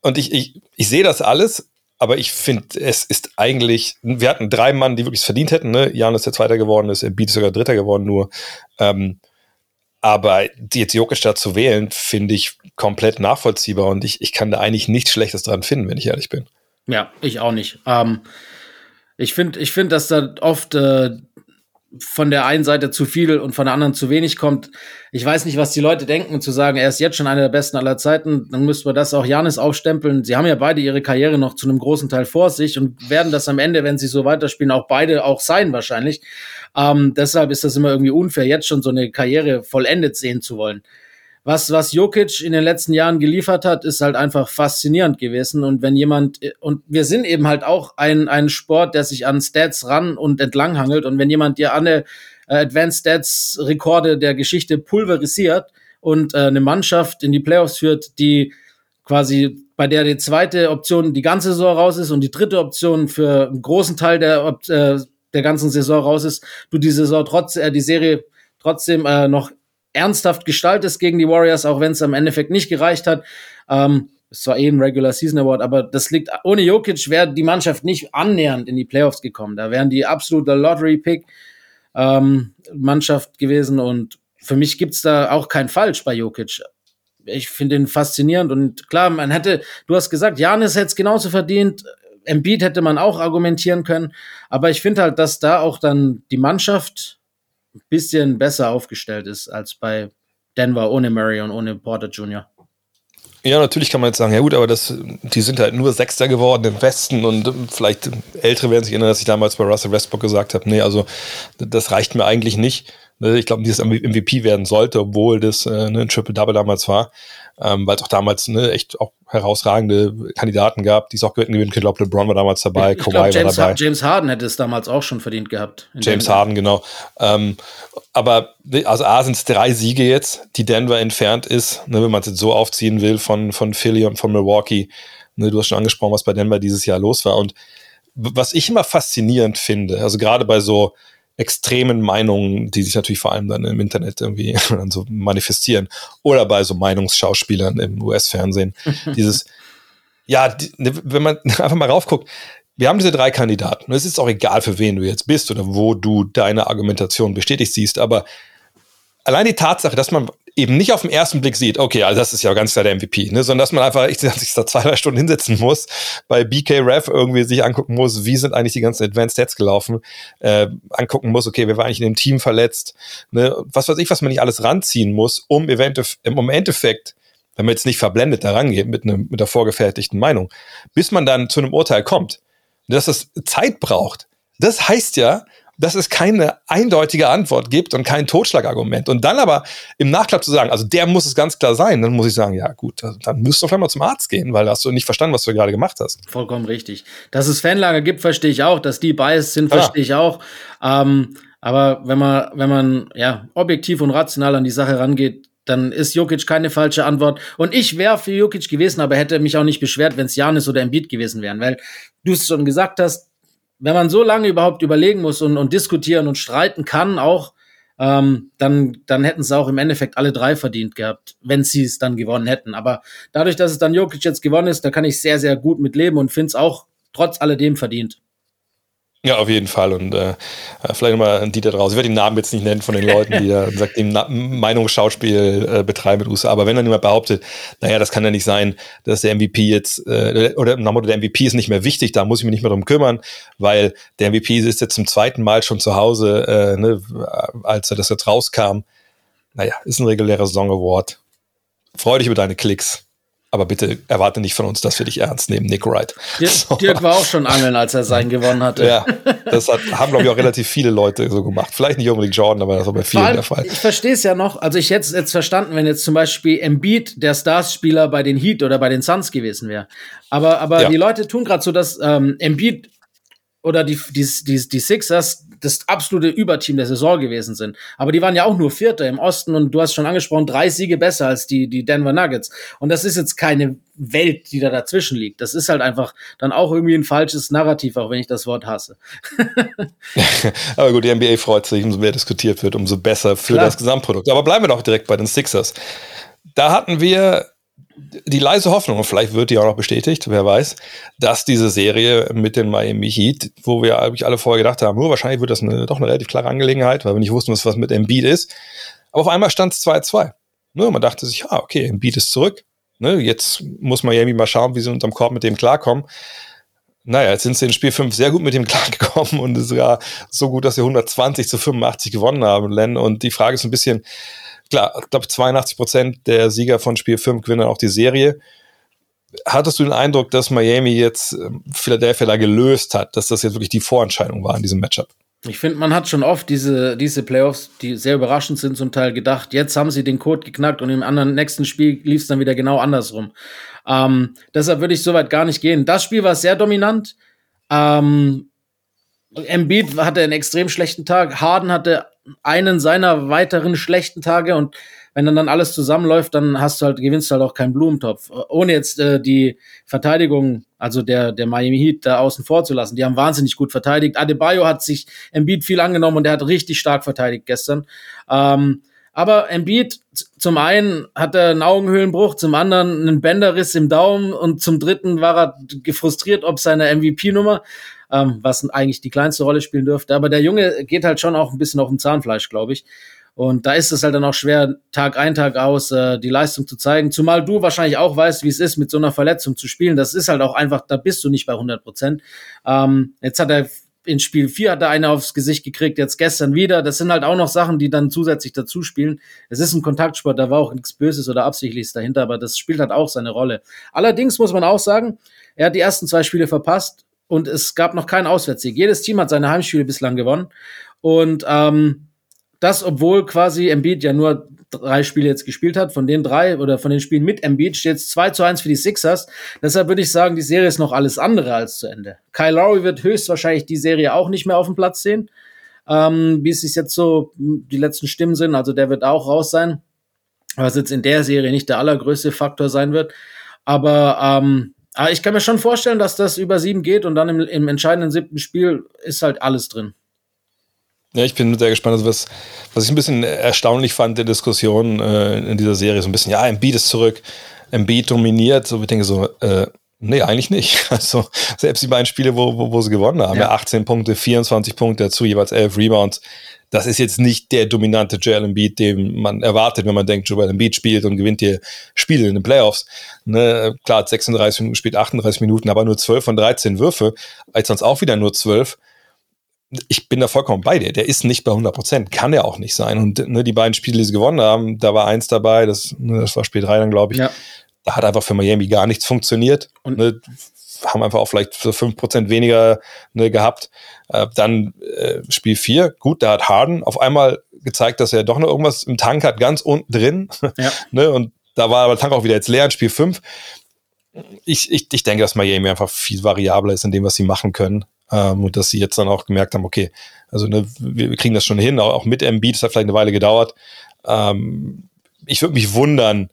Und ich, ich, ich sehe das alles, aber ich finde, es ist eigentlich, wir hatten drei Mann, die wirklich verdient hätten. Ne? Jan ist der Zweiter geworden, ist Beat ist sogar Dritter geworden nur. Ähm, aber jetzt Jokic da zu wählen, finde ich komplett nachvollziehbar und ich, ich kann da eigentlich nichts Schlechtes dran finden, wenn ich ehrlich bin. Ja, ich auch nicht. Ähm, ich finde, ich finde, dass da oft äh, von der einen Seite zu viel und von der anderen zu wenig kommt. Ich weiß nicht, was die Leute denken, zu sagen, er ist jetzt schon einer der besten aller Zeiten. Dann müssten wir das auch Janis aufstempeln. Sie haben ja beide ihre Karriere noch zu einem großen Teil vor sich und werden das am Ende, wenn sie so weiterspielen, auch beide auch sein wahrscheinlich. Ähm, deshalb ist das immer irgendwie unfair, jetzt schon so eine Karriere vollendet sehen zu wollen was, was Jokic in den letzten Jahren geliefert hat, ist halt einfach faszinierend gewesen. Und wenn jemand, und wir sind eben halt auch ein, ein Sport, der sich an Stats ran und entlang hangelt. Und wenn jemand dir alle äh, Advanced Stats Rekorde der Geschichte pulverisiert und äh, eine Mannschaft in die Playoffs führt, die quasi bei der die zweite Option die ganze Saison raus ist und die dritte Option für einen großen Teil der, äh, der ganzen Saison raus ist, du die Saison trotz, äh, die Serie trotzdem äh, noch ernsthaft gestaltest gegen die Warriors, auch wenn es am Endeffekt nicht gereicht hat. Ähm, es war eh ein Regular Season Award, aber das liegt, ohne Jokic wäre die Mannschaft nicht annähernd in die Playoffs gekommen. Da wären die absolute Lottery-Pick ähm, Mannschaft gewesen und für mich gibt's da auch kein Falsch bei Jokic. Ich finde ihn faszinierend und klar, man hätte, du hast gesagt, Janis hätte es genauso verdient, Embiid hätte man auch argumentieren können, aber ich finde halt, dass da auch dann die Mannschaft ein bisschen besser aufgestellt ist als bei Denver ohne Murray und ohne Porter Jr. Ja, natürlich kann man jetzt sagen, ja gut, aber das, die sind halt nur Sechster geworden im Westen und vielleicht Ältere werden sich erinnern, dass ich damals bei Russell Westbrook gesagt habe, nee, also das reicht mir eigentlich nicht. Ich glaube, dieses MVP werden sollte, obwohl das äh, ne, ein Triple-Double damals war ähm, weil es auch damals ne, echt auch herausragende Kandidaten gab, die es auch gewinnen können. Ich glaube, LeBron war damals dabei, ich Kawhi glaub, James war dabei. James Harden hätte es damals auch schon verdient gehabt. James Harden, genau. Ähm, aber also A sind es drei Siege jetzt, die Denver entfernt ist, ne, wenn man es jetzt so aufziehen will von, von Philly und von Milwaukee. Ne, du hast schon angesprochen, was bei Denver dieses Jahr los war. Und was ich immer faszinierend finde, also gerade bei so extremen Meinungen, die sich natürlich vor allem dann im Internet irgendwie (laughs) dann so manifestieren oder bei so Meinungsschauspielern im US-Fernsehen. (laughs) Dieses, ja, die, ne, wenn man (laughs) einfach mal raufguckt, wir haben diese drei Kandidaten. Es ist auch egal, für wen du jetzt bist oder wo du deine Argumentation bestätigt siehst, aber allein die Tatsache, dass man eben nicht auf den ersten Blick sieht, okay, also das ist ja ganz klar der MVP, ne, sondern dass man einfach, ich, sich da zwei, drei Stunden hinsetzen muss, bei BK Ref irgendwie sich angucken muss, wie sind eigentlich die ganzen Advanced Stats gelaufen, äh, angucken muss, okay, wer war eigentlich in dem Team verletzt, ne, was weiß ich, was man nicht alles ranziehen muss, um, eventuell, im Endeffekt, wenn man jetzt nicht verblendet da rangeht mit, ne, mit der vorgefertigten Meinung, bis man dann zu einem Urteil kommt, dass das Zeit braucht. Das heißt ja, dass es keine eindeutige Antwort gibt und kein Totschlagargument. Und dann aber im Nachklapp zu sagen, also der muss es ganz klar sein, dann muss ich sagen, ja gut, dann müsst du vielleicht mal zum Arzt gehen, weil hast du nicht verstanden, was du gerade gemacht hast. Vollkommen richtig. Dass es Fanlager gibt, verstehe ich auch. Dass die biased sind, verstehe ich auch. Ähm, aber wenn man, wenn man ja objektiv und rational an die Sache rangeht, dann ist Jokic keine falsche Antwort. Und ich wäre für Jokic gewesen, aber hätte mich auch nicht beschwert, wenn es Janis oder Embiid gewesen wären, weil du es schon gesagt hast, wenn man so lange überhaupt überlegen muss und, und diskutieren und streiten kann, auch, ähm, dann, dann hätten sie auch im Endeffekt alle drei verdient gehabt, wenn sie es dann gewonnen hätten. Aber dadurch, dass es dann Jokic jetzt gewonnen ist, da kann ich sehr, sehr gut mit leben und finde es auch trotz alledem verdient. Ja, auf jeden Fall. Und äh, vielleicht nochmal ein Dieter draus. Ich werde den Namen jetzt nicht nennen von den Leuten, die da (laughs) sagt, den Meinungsschauspiel äh, betreiben mit USA. Aber wenn dann jemand behauptet, naja, das kann ja nicht sein, dass der MVP jetzt, äh, oder der MVP ist nicht mehr wichtig, da muss ich mich nicht mehr drum kümmern, weil der MVP ist jetzt zum zweiten Mal schon zu Hause, äh, ne, als er das jetzt rauskam. Naja, ist ein regulärer Song Award. Freu dich über deine Klicks. Aber bitte erwarte nicht von uns, dass wir dich ernst nehmen, Nick Wright. Dirk, (laughs) so. Dirk war auch schon angeln, als er seinen gewonnen hatte. Ja, das hat, haben, glaube ich, auch relativ viele Leute so gemacht. Vielleicht nicht unbedingt Jordan, aber das war bei vielen allem, der Fall. Ich verstehe es ja noch. Also ich hätte es jetzt verstanden, wenn jetzt zum Beispiel Embiid der Stars-Spieler bei den Heat oder bei den Suns gewesen wäre. Aber, aber ja. die Leute tun gerade so, dass ähm, Embiid oder die, die, die, die Sixers das absolute Überteam der Saison gewesen sind. Aber die waren ja auch nur Vierter im Osten und du hast schon angesprochen, drei Siege besser als die, die Denver Nuggets. Und das ist jetzt keine Welt, die da dazwischen liegt. Das ist halt einfach dann auch irgendwie ein falsches Narrativ, auch wenn ich das Wort hasse. (laughs) Aber gut, die NBA freut sich, umso mehr diskutiert wird, umso besser für Klar. das Gesamtprodukt. Aber bleiben wir doch direkt bei den Sixers. Da hatten wir die leise Hoffnung, und vielleicht wird die auch noch bestätigt, wer weiß, dass diese Serie mit den Miami Heat, wo wir eigentlich alle vorher gedacht haben, nur wahrscheinlich wird das eine, doch eine relativ klare Angelegenheit, weil wir nicht wussten, was, was mit Embiid ist. Aber auf einmal stand es 2-2. Ne, man dachte sich, ja, okay, Embiid ist zurück. Ne, jetzt muss Miami mal schauen, wie sie unterm Korb mit dem klarkommen. naja, jetzt sind sie in Spiel 5 sehr gut mit ihm (laughs) klargekommen und sogar so gut, dass sie 120 zu 85 gewonnen haben, Len. Und die Frage ist ein bisschen, klar, ich glaube 82 Prozent der Sieger von Spiel 5 gewinnen auch die Serie. Hattest du den Eindruck, dass Miami jetzt ähm, Philadelphia da gelöst hat, dass das jetzt wirklich die Vorentscheidung war in diesem Matchup? Ich finde, man hat schon oft diese, diese Playoffs, die sehr überraschend sind, zum Teil gedacht, jetzt haben sie den Code geknackt und im anderen nächsten Spiel lief es dann wieder genau andersrum. Ähm, deshalb würde ich soweit gar nicht gehen. Das Spiel war sehr dominant. Ähm, Embiid hatte einen extrem schlechten Tag. Harden hatte einen seiner weiteren schlechten Tage und wenn dann, alles zusammenläuft, dann hast du halt, gewinnst du halt auch keinen Blumentopf. Ohne jetzt äh, die Verteidigung, also der, der Miami Heat da außen vor zu lassen. Die haben wahnsinnig gut verteidigt. Adebayo hat sich Embiid viel angenommen und der hat richtig stark verteidigt gestern. Ähm, aber Embiid, zum einen hat er einen Augenhöhlenbruch, zum anderen einen Bänderriss im Daumen und zum dritten war er gefrustriert ob seine MVP-Nummer, ähm, was eigentlich die kleinste Rolle spielen dürfte. Aber der Junge geht halt schon auch ein bisschen auf dem Zahnfleisch, glaube ich. Und da ist es halt dann auch schwer, Tag ein, Tag aus äh, die Leistung zu zeigen. Zumal du wahrscheinlich auch weißt, wie es ist, mit so einer Verletzung zu spielen. Das ist halt auch einfach, da bist du nicht bei 100 Prozent. Ähm, jetzt hat er in Spiel 4 hat er eine aufs Gesicht gekriegt, jetzt gestern wieder. Das sind halt auch noch Sachen, die dann zusätzlich dazu spielen. Es ist ein Kontaktsport, da war auch nichts Böses oder Absichtliches dahinter, aber das spielt halt auch seine Rolle. Allerdings muss man auch sagen, er hat die ersten zwei Spiele verpasst und es gab noch keinen Auswärtssieg. Jedes Team hat seine Heimspiele bislang gewonnen. Und ähm, das, obwohl quasi Embiid ja nur drei Spiele jetzt gespielt hat. Von den drei oder von den Spielen mit Embiid steht es 2 zu 1 für die Sixers. Deshalb würde ich sagen, die Serie ist noch alles andere als zu Ende. Kyle Lowry wird höchstwahrscheinlich die Serie auch nicht mehr auf dem Platz sehen. Ähm, wie es sich jetzt so die letzten Stimmen sind. Also der wird auch raus sein. Was jetzt in der Serie nicht der allergrößte Faktor sein wird. Aber ähm, ich kann mir schon vorstellen, dass das über sieben geht und dann im, im entscheidenden siebten Spiel ist halt alles drin. Ja, ich bin sehr gespannt. Also was, was ich ein bisschen erstaunlich fand der Diskussion äh, in dieser Serie, so ein bisschen, ja, Embiid ist zurück, Embiid dominiert. So, ich denke so, äh, nee, eigentlich nicht. (laughs) Also selbst die beiden Spiele, wo, wo, wo sie gewonnen haben, ja. ja 18 Punkte, 24 Punkte dazu, jeweils 11 Rebounds. Das ist jetzt nicht der dominante Joel Embiid, den man erwartet, wenn man denkt, Joel Embiid spielt und gewinnt hier Spiele in den Playoffs. Ne, klar, hat 36 Minuten gespielt, 38 Minuten, aber nur 12 von 13 Würfe, als sonst auch wieder nur 12 ich bin da vollkommen bei dir. Der ist nicht bei 100 Prozent. Kann er auch nicht sein. Und ne, die beiden Spiele, die sie gewonnen haben, da war eins dabei, das, ne, das war Spiel 3 dann, glaube ich. Ja. Da hat einfach für Miami gar nichts funktioniert. Und ne, haben einfach auch vielleicht für 5 Prozent weniger ne, gehabt. Äh, dann äh, Spiel 4, gut, da hat Harden auf einmal gezeigt, dass er doch noch irgendwas im Tank hat, ganz unten drin. Ja. (laughs) ne, und da war aber der Tank auch wieder jetzt leer in Spiel 5. Ich, ich, ich denke, dass Miami einfach viel variabler ist in dem, was sie machen können. Ähm, und dass sie jetzt dann auch gemerkt haben, okay, also ne, wir, wir kriegen das schon hin, auch, auch mit Embiid, das hat vielleicht eine Weile gedauert. Ähm, ich würde mich wundern,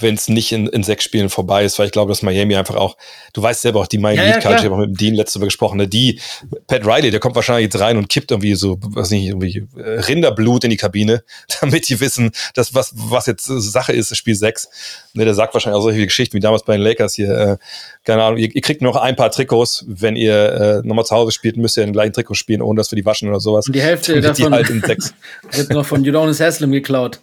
wenn es nicht in, in sechs Spielen vorbei ist, weil ich glaube, dass Miami einfach auch, du weißt selber auch, die Miami ja, ja, Culture, ich habe auch mit dem Dean letztes Mal gesprochen, ne, die, Pat Riley, der kommt wahrscheinlich jetzt rein und kippt irgendwie so, was nicht, irgendwie äh, Rinderblut in die Kabine, (laughs) damit die wissen, dass was, was jetzt Sache ist, Spiel 6. Ne, der sagt wahrscheinlich auch solche Geschichten wie damals bei den Lakers hier, äh, keine Ahnung, ihr, ihr, kriegt noch ein paar Trikots, wenn ihr äh, nochmal zu Hause spielt, müsst ihr den gleichen Trikot spielen, ohne dass wir die waschen oder sowas. Und die Hälfte davon die halt in sechs. (laughs) wird noch von Udonis Haslam geklaut.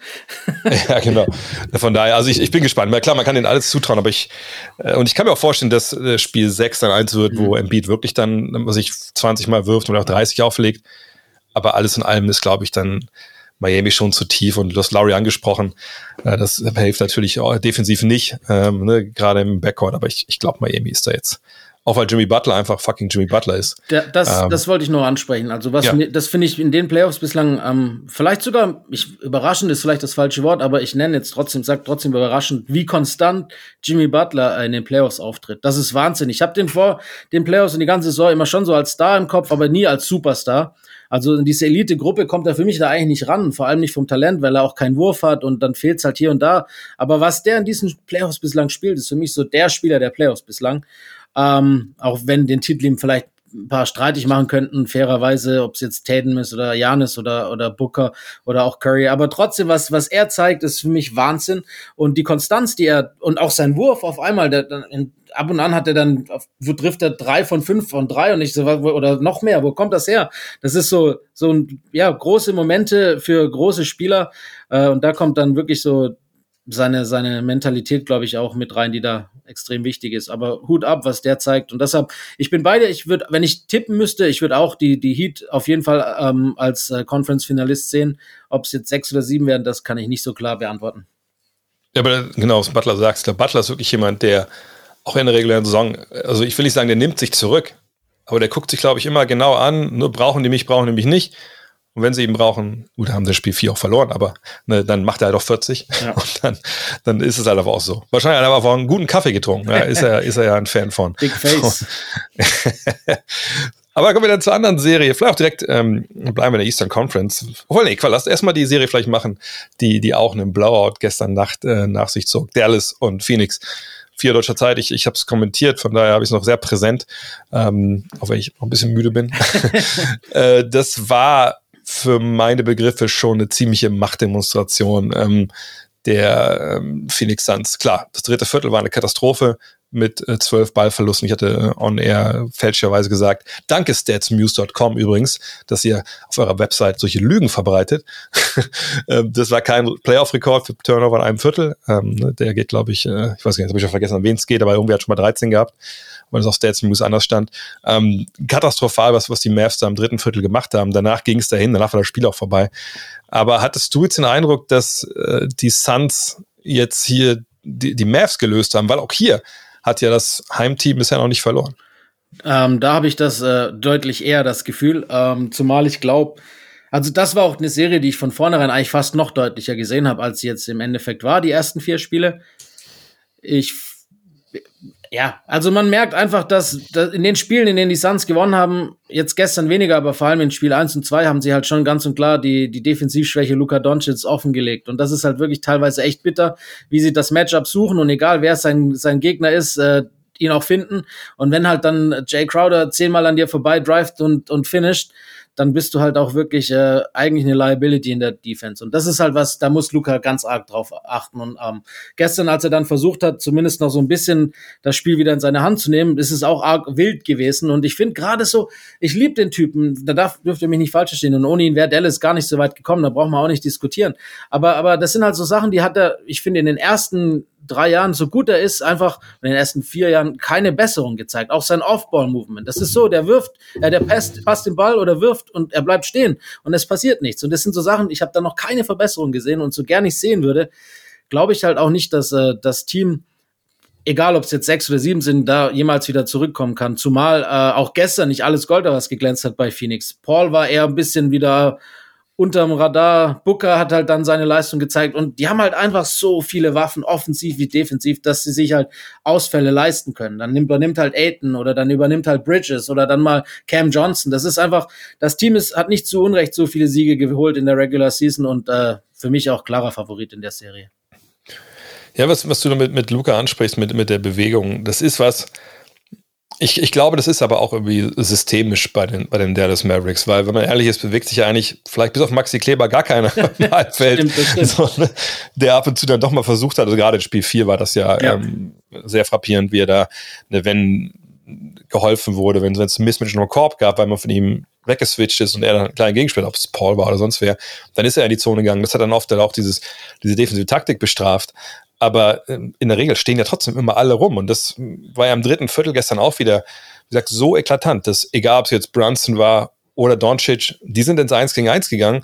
(laughs) ja, genau. Von daher, also ich, ich bin gespannt. Klar, man kann denen alles zutrauen, aber ich, äh, und ich kann mir auch vorstellen, dass äh, Spiel 6 dann eins wird, mhm. wo Embiid wirklich dann sich 20 Mal wirft und auch 30 auflegt. Aber alles in allem ist, glaube ich, dann Miami schon zu tief und du hast Lowry angesprochen. Äh, das hilft natürlich auch defensiv nicht, ähm, ne, gerade im Backcourt, aber ich, ich glaube, Miami ist da jetzt. Auch weil Jimmy Butler einfach fucking Jimmy Butler ist. Der, das, ähm, das wollte ich nur ansprechen. Also was ja. mir, das finde ich in den Playoffs bislang ähm, vielleicht sogar, ich, überraschend ist vielleicht das falsche Wort, aber ich nenne jetzt trotzdem, sag trotzdem überraschend, wie konstant Jimmy Butler in den Playoffs auftritt. Das ist Wahnsinn. Ich habe den vor den Playoffs und die ganze Saison immer schon so als Star im Kopf, aber nie als Superstar. Also in diese Elite-Gruppe kommt er für mich da eigentlich nicht ran, vor allem nicht vom Talent, weil er auch keinen Wurf hat und dann fehlt es halt hier und da. Aber was der in diesen Playoffs bislang spielt, ist für mich so der Spieler der Playoffs bislang. Ähm, auch wenn den Titel ihm vielleicht ein paar streitig machen könnten, fairerweise, ob es jetzt Tatum ist oder Janis oder, oder Booker oder auch Curry. Aber trotzdem, was, was er zeigt, ist für mich Wahnsinn. Und die Konstanz, die er, und auch sein Wurf auf einmal, der, in, ab und an hat er dann, wo trifft er drei von fünf von drei und ich so, oder noch mehr, wo kommt das her? Das ist so, so ein, ja, große Momente für große Spieler. Äh, und da kommt dann wirklich so seine, seine Mentalität, glaube ich, auch mit rein, die da extrem wichtig ist. Aber Hut ab, was der zeigt. Und deshalb, ich bin beide, ich würde, wenn ich tippen müsste, ich würde auch die, die Heat auf jeden Fall ähm, als äh, Conference-Finalist sehen. Ob es jetzt sechs oder sieben werden, das kann ich nicht so klar beantworten. Ja, aber genau, was Butler sagst, der Butler ist wirklich jemand, der auch in der regulären Saison, also ich will nicht sagen, der nimmt sich zurück, aber der guckt sich, glaube ich, immer genau an, nur brauchen die mich, brauchen die mich nicht. Und wenn sie ihn brauchen, gut, haben sie das Spiel 4 auch verloren, aber ne, dann macht er halt auch 40 ja. (laughs) und dann, dann ist es halt einfach auch so. Wahrscheinlich hat er aber auch einen guten Kaffee getrunken. Ja, ist, er, (laughs) ist er ja ein Fan von. Big Face. (laughs) aber kommen wir dann zur anderen Serie. Vielleicht auch direkt ähm, bleiben wir in der Eastern Conference. Obwohl, nee, lass erstmal die Serie vielleicht machen, die, die auch einen Blowout gestern Nacht äh, nach sich zog. Dallas und Phoenix vier deutscher Zeit. Ich, ich habe es kommentiert, von daher habe ich es noch sehr präsent, ähm, auch wenn ich noch ein bisschen müde bin. äh, das war für meine Begriffe schon eine ziemliche Machtdemonstration ähm, der ähm, Phoenix Suns. Klar, das dritte Viertel war eine Katastrophe mit äh, zwölf Ballverlusten. Ich hatte äh, on air fälschlicherweise gesagt, danke statsmuse.com übrigens, dass ihr auf eurer Website solche Lügen verbreitet. (laughs) ähm, das war kein Playoff-Rekord für Turnover in einem Viertel. Ähm, ne, der geht, glaube ich, äh, ich weiß nicht, habe ich schon vergessen, an wen es geht, aber irgendwie hat schon mal 13 gehabt, weil es auf Stats News anders stand. Ähm, katastrophal, was, was die Mavs da im dritten Viertel gemacht haben. Danach ging es dahin, danach war das Spiel auch vorbei. Aber hattest du jetzt den Eindruck, dass äh, die Suns jetzt hier die, die Mavs gelöst haben? Weil auch hier hat ja das Heimteam bisher noch nicht verloren. Ähm, da habe ich das äh, deutlich eher das Gefühl, ähm, zumal ich glaube, also das war auch eine Serie, die ich von vornherein eigentlich fast noch deutlicher gesehen habe, als sie jetzt im Endeffekt war, die ersten vier Spiele. Ich ja, also man merkt einfach, dass, dass, in den Spielen, in denen die Suns gewonnen haben, jetzt gestern weniger, aber vor allem in Spiel 1 und 2 haben sie halt schon ganz und klar die, die Defensivschwäche Luka Doncic offengelegt. Und das ist halt wirklich teilweise echt bitter, wie sie das Matchup suchen und egal wer sein, sein Gegner ist, äh, ihn auch finden. Und wenn halt dann Jay Crowder zehnmal an dir vorbei drivet und, und finisht, dann bist du halt auch wirklich äh, eigentlich eine Liability in der Defense. Und das ist halt was, da muss Luca ganz arg drauf achten. Und ähm, gestern, als er dann versucht hat, zumindest noch so ein bisschen das Spiel wieder in seine Hand zu nehmen, ist es auch arg wild gewesen. Und ich finde gerade so, ich liebe den Typen, da darf, dürft ihr mich nicht falsch verstehen. Und ohne ihn wäre Dallas gar nicht so weit gekommen, da brauchen wir auch nicht diskutieren. Aber, aber das sind halt so Sachen, die hat er, ich finde, in den ersten drei Jahren, so gut er ist, einfach in den ersten vier Jahren keine Besserung gezeigt. Auch sein Off-Ball-Movement. Das ist so, der wirft, äh, der passt, passt den Ball oder wirft und er bleibt stehen und es passiert nichts. Und das sind so Sachen, ich habe da noch keine Verbesserung gesehen und so gern ich sehen würde, glaube ich halt auch nicht, dass äh, das Team egal ob es jetzt sechs oder sieben sind, da jemals wieder zurückkommen kann. Zumal äh, auch gestern nicht alles Gold, was geglänzt hat bei Phoenix. Paul war eher ein bisschen wieder unterm Radar. Booker hat halt dann seine Leistung gezeigt und die haben halt einfach so viele Waffen, offensiv wie defensiv, dass sie sich halt Ausfälle leisten können. Dann übernimmt halt Aiton oder dann übernimmt halt Bridges oder dann mal Cam Johnson. Das ist einfach, das Team ist, hat nicht zu Unrecht so viele Siege geholt in der Regular Season und äh, für mich auch klarer Favorit in der Serie. Ja, was, was du damit mit Luca ansprichst, mit, mit der Bewegung, das ist was, ich, ich glaube, das ist aber auch irgendwie systemisch bei den, bei den Dallas Mavericks, weil, wenn man ehrlich ist, bewegt sich ja eigentlich vielleicht bis auf Maxi Kleber gar keiner (laughs) im (laughs) Halbfeld, so, ne, der ab und zu dann doch mal versucht hat. Also gerade in Spiel 4 war das ja, ja. Ähm, sehr frappierend, wie er da, ne, wenn geholfen wurde, wenn es ein Mismatch noch Korb gab, weil man von ihm weggeswitcht ist und er dann einen kleinen Gegenspieler, ob es Paul war oder sonst wer, dann ist er in die Zone gegangen. Das hat dann oft dann auch dieses, diese defensive Taktik bestraft. Aber ähm, in der Regel stehen ja trotzdem immer alle rum. Und das war ja im dritten Viertel gestern auch wieder, wie gesagt, so eklatant, dass egal, ob es jetzt Brunson war oder Doncic, die sind ins 1 gegen 1 gegangen.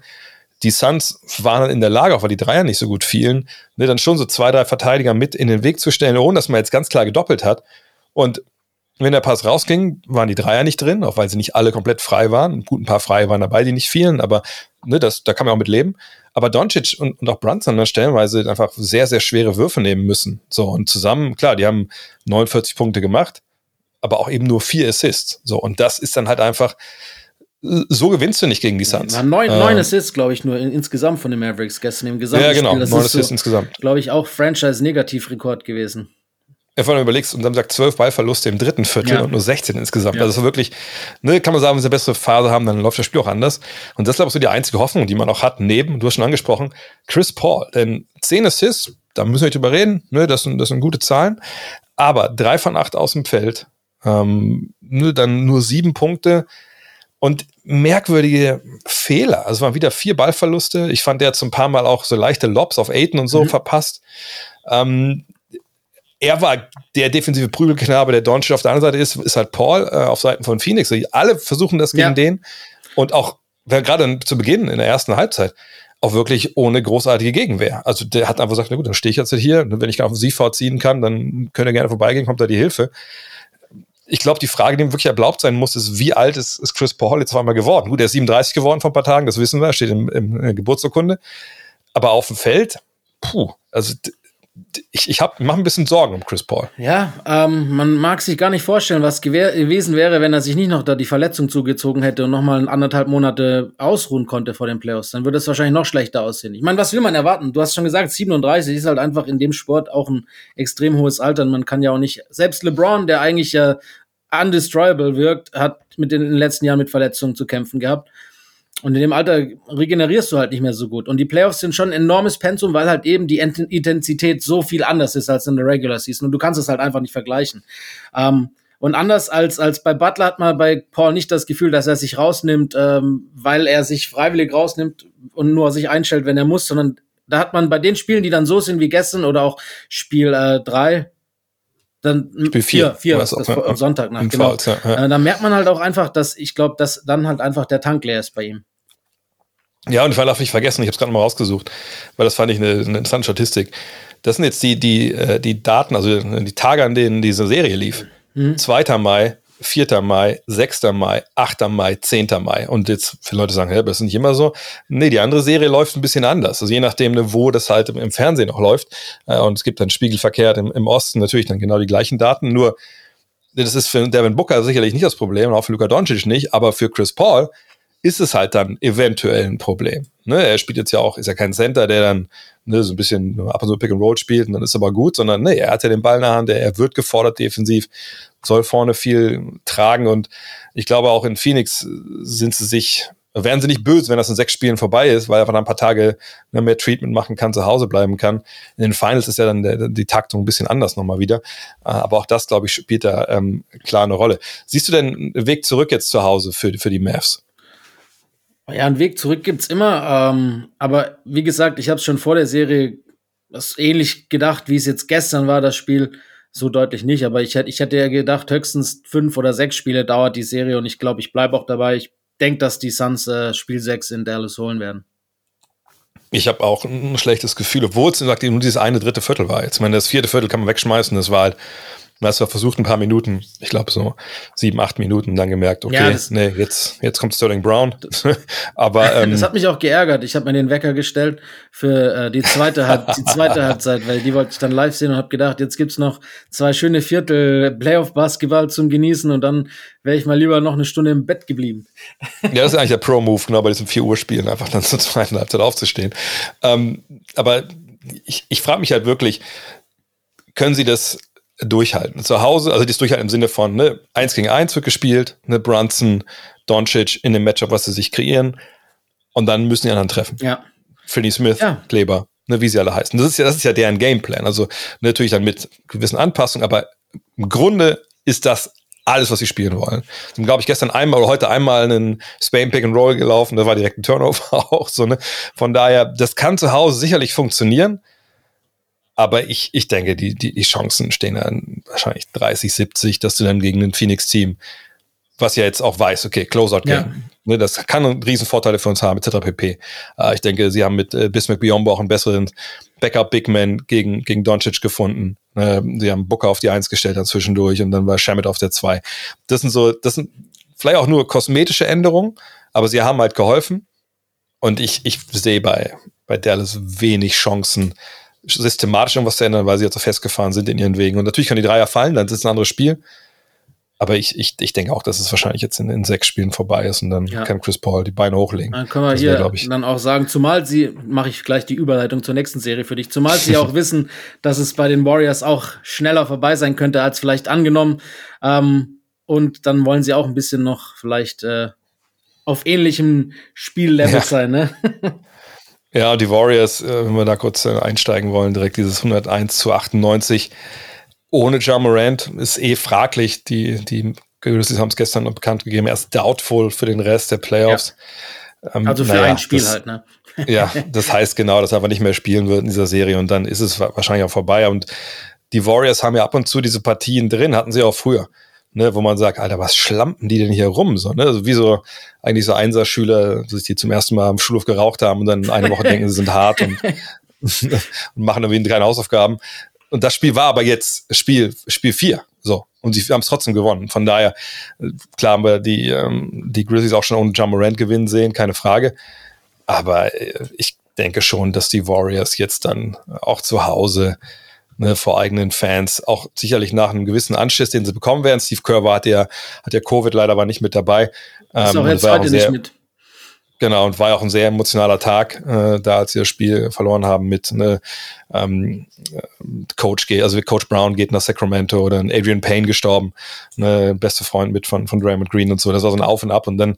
Die Suns waren dann in der Lage, auch weil die Dreier nicht so gut fielen, ne, dann schon so zwei, drei Verteidiger mit in den Weg zu stellen, ohne dass man jetzt ganz klar gedoppelt hat. Und wenn der Pass rausging, waren die Dreier nicht drin, auch weil sie nicht alle komplett frei waren. Gut, ein paar Freie waren dabei, die nicht fielen, aber ne, das, da kann man auch mit leben. Aber Doncic und, und auch Brunson dann stellenweise einfach sehr, sehr schwere Würfe nehmen müssen. So, und zusammen, klar, die haben 49 Punkte gemacht, aber auch eben nur vier Assists. So, und das ist dann halt einfach, so gewinnst du nicht gegen die Suns. Ja, neun, äh, neun Assists, glaube ich, nur in, insgesamt von den Mavericks gestern im Gesamtspiel. Ja, genau, das neun Assists so, insgesamt. Glaube ich, auch Franchise-Negativrekord gewesen. Ja, vor allem überlegst und dann sagt zwölf Ballverluste im dritten Viertel ja. und nur 16 insgesamt. Ja. Also wirklich, ne, kann man sagen, wenn sie eine bessere Phase haben, dann läuft das Spiel auch anders. Und das ist, glaube ich, so die einzige Hoffnung, die man auch hat, neben, du hast schon angesprochen, Chris Paul. Denn zehn Assists, da müssen wir nicht drüber reden, ne, das sind, das sind gute Zahlen. Aber drei von acht aus dem Feld, ähm, ne, dann nur sieben Punkte. und merkwürdige Fehler. Also es waren wieder vier Ballverluste. Ich fand, der hat so ein paar Mal auch so leichte Lobs auf Aiden und so mhm. verpasst. Ähm, er war der defensive Prügelknabe, der Doncic auf der anderen Seite ist, ist halt Paul äh, auf Seiten von Phoenix. Alle versuchen das gegen ja. den und auch gerade zu Beginn in der ersten Halbzeit auch wirklich ohne großartige Gegenwehr. Also der hat einfach gesagt, na gut, dann stehe ich jetzt hier, wenn ich auf Sie vorziehen kann, dann könnt ihr gerne vorbeigehen, kommt da die Hilfe ich glaube, die Frage, die ihm wirklich erlaubt sein muss, ist, wie alt ist, ist Chris Paul jetzt zweimal geworden? Gut, er ist 37 geworden vor ein paar Tagen, das wissen wir, steht im, im, in der Geburtsurkunde. Aber auf dem Feld, puh, also ich, ich mache ein bisschen Sorgen um Chris Paul. Ja, ähm, man mag sich gar nicht vorstellen, was gewesen wäre, wenn er sich nicht noch da die Verletzung zugezogen hätte und nochmal anderthalb Monate ausruhen konnte vor den Playoffs. Dann würde es wahrscheinlich noch schlechter aussehen. Ich meine, was will man erwarten? Du hast schon gesagt, 37 ist halt einfach in dem Sport auch ein extrem hohes Alter. Und man kann ja auch nicht, selbst LeBron, der eigentlich ja undestroyable wirkt, hat mit den letzten Jahren mit Verletzungen zu kämpfen gehabt. Und in dem Alter regenerierst du halt nicht mehr so gut. Und die Playoffs sind schon ein enormes Pensum, weil halt eben die Intensität so viel anders ist als in der Regular Season. Und du kannst es halt einfach nicht vergleichen. Ähm, und anders als, als bei Butler hat man bei Paul nicht das Gefühl, dass er sich rausnimmt, ähm, weil er sich freiwillig rausnimmt und nur sich einstellt, wenn er muss, sondern da hat man bei den Spielen, die dann so sind wie gestern oder auch Spiel äh, drei, dann Spiel vier, vier, das auch, am Sonntag nach, genau. Fouls, ja, ja. Äh, dann merkt man halt auch einfach, dass ich glaube, dass dann halt einfach der Tank leer ist bei ihm. Ja, und ich darf nicht vergessen, ich habe es gerade mal rausgesucht, weil das fand ich eine, eine, interessante Statistik. Das sind jetzt die, die, äh, die Daten, also die Tage, an denen diese Serie lief. Mhm. 2. Mai, 4. Mai, 6. Mai, 8. Mai, 10. Mai. Und jetzt viele Leute sagen, ja, das ist nicht immer so. Nee, die andere Serie läuft ein bisschen anders. Also je nachdem, ne, wo das halt im, Fernsehen auch läuft. Äh, und es gibt dann spiegelverkehrt im, im Osten natürlich dann genau die gleichen Daten. Nur, das ist für Devin Booker sicherlich nicht das Problem, und auch für Luka Doncic nicht, aber für Chris Paul ist es halt dann eventuell ein Problem. Ne, er spielt jetzt ja auch, ist ja kein Center, der dann ne, so ein bisschen ab und zu Pick and Roll spielt und dann ist aber gut, sondern ne, er hat ja den Ball in der Hand, er wird gefordert defensiv, soll vorne viel tragen und ich glaube auch in Phoenix sind sie sich, wären sie nicht böse, wenn das in sechs Spielen vorbei ist, weil er dann ein paar Tage ne, mehr Treatment machen kann, zu Hause bleiben kann. In den Finals ist ja dann der, die Taktung ein bisschen anders nochmal wieder. Aber auch das, glaube ich, spielt da ähm, klar eine Rolle. Siehst du denn einen Weg zurück jetzt zu Hause für, für die Mavs? Ja, einen Weg zurück gibt's immer. Ähm, aber wie gesagt, ich habe es schon vor der Serie was ähnlich gedacht, wie es jetzt gestern war, das Spiel. So deutlich nicht. Aber ich ich hätte ja gedacht, höchstens fünf oder sechs Spiele dauert die Serie und ich glaube, ich bleibe auch dabei. Ich denke, dass die Suns äh, Spiel 6 in Dallas holen werden. Ich habe auch ein schlechtes Gefühl, obwohl es nur dieses eine dritte Viertel war. Jetzt, ich meine, das vierte Viertel kann man wegschmeißen. Das war halt dann hast du versucht, ein paar Minuten, ich glaube so sieben, acht Minuten, dann gemerkt, okay, ja, nee, jetzt, jetzt kommt Sterling Brown. (laughs) Aber (laughs) ähm, das hat mich auch geärgert. Ich habe mir den Wecker gestellt für äh, die zweite die zweite (laughs) Halbzeit, weil die wollte ich dann live sehen und habe gedacht, jetzt gibt's noch zwei schöne Viertel Playoff-Basketball zum Genießen und dann wäre ich mal lieber noch eine Stunde im Bett geblieben. Ja, das ist eigentlich der Pro-Move, genau bei diesem 4 Uhr Spielen, einfach dann zur zweiten Halbzeit aufzustehen. Ähm, aber ich, ich frage mich halt wirklich, können Sie das durchhalten. Zu Hause, also das Durchhalten im Sinne von, ne, eins gegen eins wird gespielt, ne, Brunson, Doncic in dem Matchup, was sie sich kreieren, und dann müssen die anderen treffen. Ja. Finney Smith, ja. Kleber, ne, wie sie alle heißen. Das ist ja, das ist ja deren Gameplan. Also natürlich dann mit gewissen Anpassungen, aber im Grunde ist das alles, was sie spielen wollen. Dann glaube ich gestern einmal oder heute einmal einen Spain Pick and Roll gelaufen, da war direkt ein Turnover (laughs) auch so, ne. Von daher, das kann zu Hause sicherlich funktionieren. Aber ich, ich denke, die, die, die Chancen stehen dann wahrscheinlich 30, 70, dass du dann gegen ein Phoenix-Team, was ja jetzt auch weiß, okay, Closeout-Game, ja. ne, das kann Riesenvorteile für uns haben, etc. pp. Äh, ich denke, sie haben mit äh, Bismarck Biombo auch einen besseren Backup-Big-Man gegen, gegen Doncic gefunden. Äh, sie haben Booker auf die Eins gestellt dann zwischendurch und dann war Shamit auf der Zwei. Das sind so, das sind vielleicht auch nur kosmetische Änderungen, aber sie haben halt geholfen. Und ich, ich sehe bei, bei Dallas wenig Chancen, systematisch irgendwas zu ändern, weil sie jetzt so festgefahren sind in ihren Wegen. Und natürlich können die Dreier fallen, dann ist es ein anderes Spiel. Aber ich, ich, ich denke auch, dass es wahrscheinlich jetzt in, in sechs Spielen vorbei ist und dann ja. kann Chris Paul die Beine hochlegen. Dann können wir das hier wär, dann auch sagen, zumal sie, mache ich gleich die Überleitung zur nächsten Serie für dich, zumal sie auch (laughs) wissen, dass es bei den Warriors auch schneller vorbei sein könnte als vielleicht angenommen. Ähm, und dann wollen sie auch ein bisschen noch vielleicht äh, auf ähnlichem Spiellevel ja. sein, ne? (laughs) Ja, die Warriors, äh, wenn wir da kurz äh, einsteigen wollen, direkt dieses 101 zu 98 ohne John Morant ist eh fraglich. Die, die Grizzlies haben es gestern noch bekannt gegeben, er ist doubtful für den Rest der Playoffs. Ja. Ähm, also für naja, ein Spiel das, halt, ne? ja, (laughs) das heißt genau, dass er einfach nicht mehr spielen wird in dieser Serie und dann ist es wahrscheinlich auch vorbei. Und die Warriors haben ja ab und zu diese Partien drin, hatten sie auch früher. Ne, wo man sagt, Alter, was schlampen die denn hier rum? So, ne? also wie so eigentlich so Einserschüler, die zum ersten Mal am Schulhof geraucht haben und dann eine Woche denken, sie sind hart und, (laughs) und machen irgendwie keine Hausaufgaben. Und das Spiel war aber jetzt Spiel, Spiel 4. So. Und sie haben es trotzdem gewonnen. Von daher, klar haben wir die, ähm, die Grizzlies auch schon ohne John Morant gewinnen sehen, keine Frage. Aber äh, ich denke schon, dass die Warriors jetzt dann auch zu Hause ne, vor eigenen Fans, auch sicherlich nach einem gewissen Anschiss, den sie bekommen werden. Steve Kerr war, hat ja, hat ja Covid leider war nicht mit dabei. Ist ähm, auch jetzt heute nicht mit. Genau, und war ja auch ein sehr emotionaler Tag, äh, da als sie das Spiel verloren haben mit ne, ähm, Coach geht, also Coach Brown geht nach Sacramento oder ein Adrian Payne gestorben, ne, beste Freund mit von, von Draymond Green und so. Das war so ein Auf und Ab und dann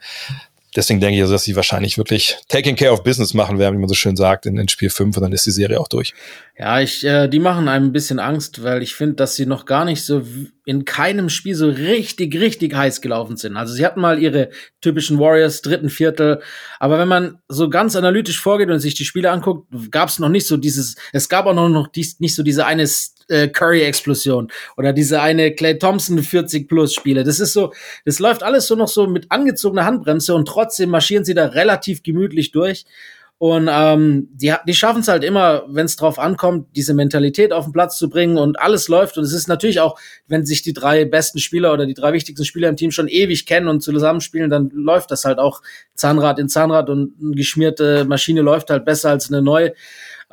deswegen denke ich, also, dass sie wahrscheinlich wirklich taking care of business machen werden, wie man so schön sagt, in, in Spiel 5 und dann ist die Serie auch durch. Ja, ich, äh, die machen einem ein bisschen Angst, weil ich finde, dass sie noch gar nicht so in keinem Spiel so richtig, richtig heiß gelaufen sind. Also sie hatten mal ihre typischen Warriors, dritten Viertel, aber wenn man so ganz analytisch vorgeht und sich die Spiele anguckt, gab es noch nicht so dieses, es gab auch noch, dies, nicht so diese eine äh, Curry-Explosion oder diese eine Clay Thompson 40 plus Spiele. Das ist so, das läuft alles so noch so mit angezogener Handbremse und trotzdem marschieren sie da relativ gemütlich durch. Und ähm, die, die schaffen es halt immer, wenn es drauf ankommt, diese Mentalität auf den Platz zu bringen und alles läuft. Und es ist natürlich auch, wenn sich die drei besten Spieler oder die drei wichtigsten Spieler im Team schon ewig kennen und zusammenspielen, dann läuft das halt auch Zahnrad in Zahnrad und eine geschmierte Maschine läuft halt besser als eine neue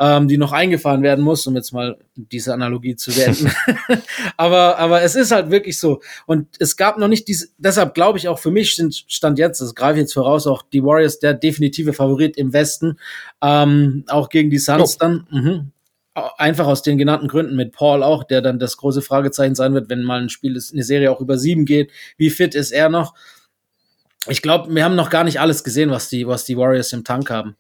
ähm, die noch eingefahren werden muss, um jetzt mal diese Analogie zu wenden. (laughs) aber, aber es ist halt wirklich so. Und es gab noch nicht diese, deshalb glaube ich auch für mich sind, stand jetzt, das greife ich jetzt voraus, auch die Warriors der definitive Favorit im Westen, ähm, auch gegen die Suns oh. dann. Mhm. Einfach aus den genannten Gründen mit Paul auch, der dann das große Fragezeichen sein wird, wenn mal ein Spiel, eine Serie auch über sieben geht. Wie fit ist er noch? Ich glaube, wir haben noch gar nicht alles gesehen, was die, was die Warriors im Tank haben.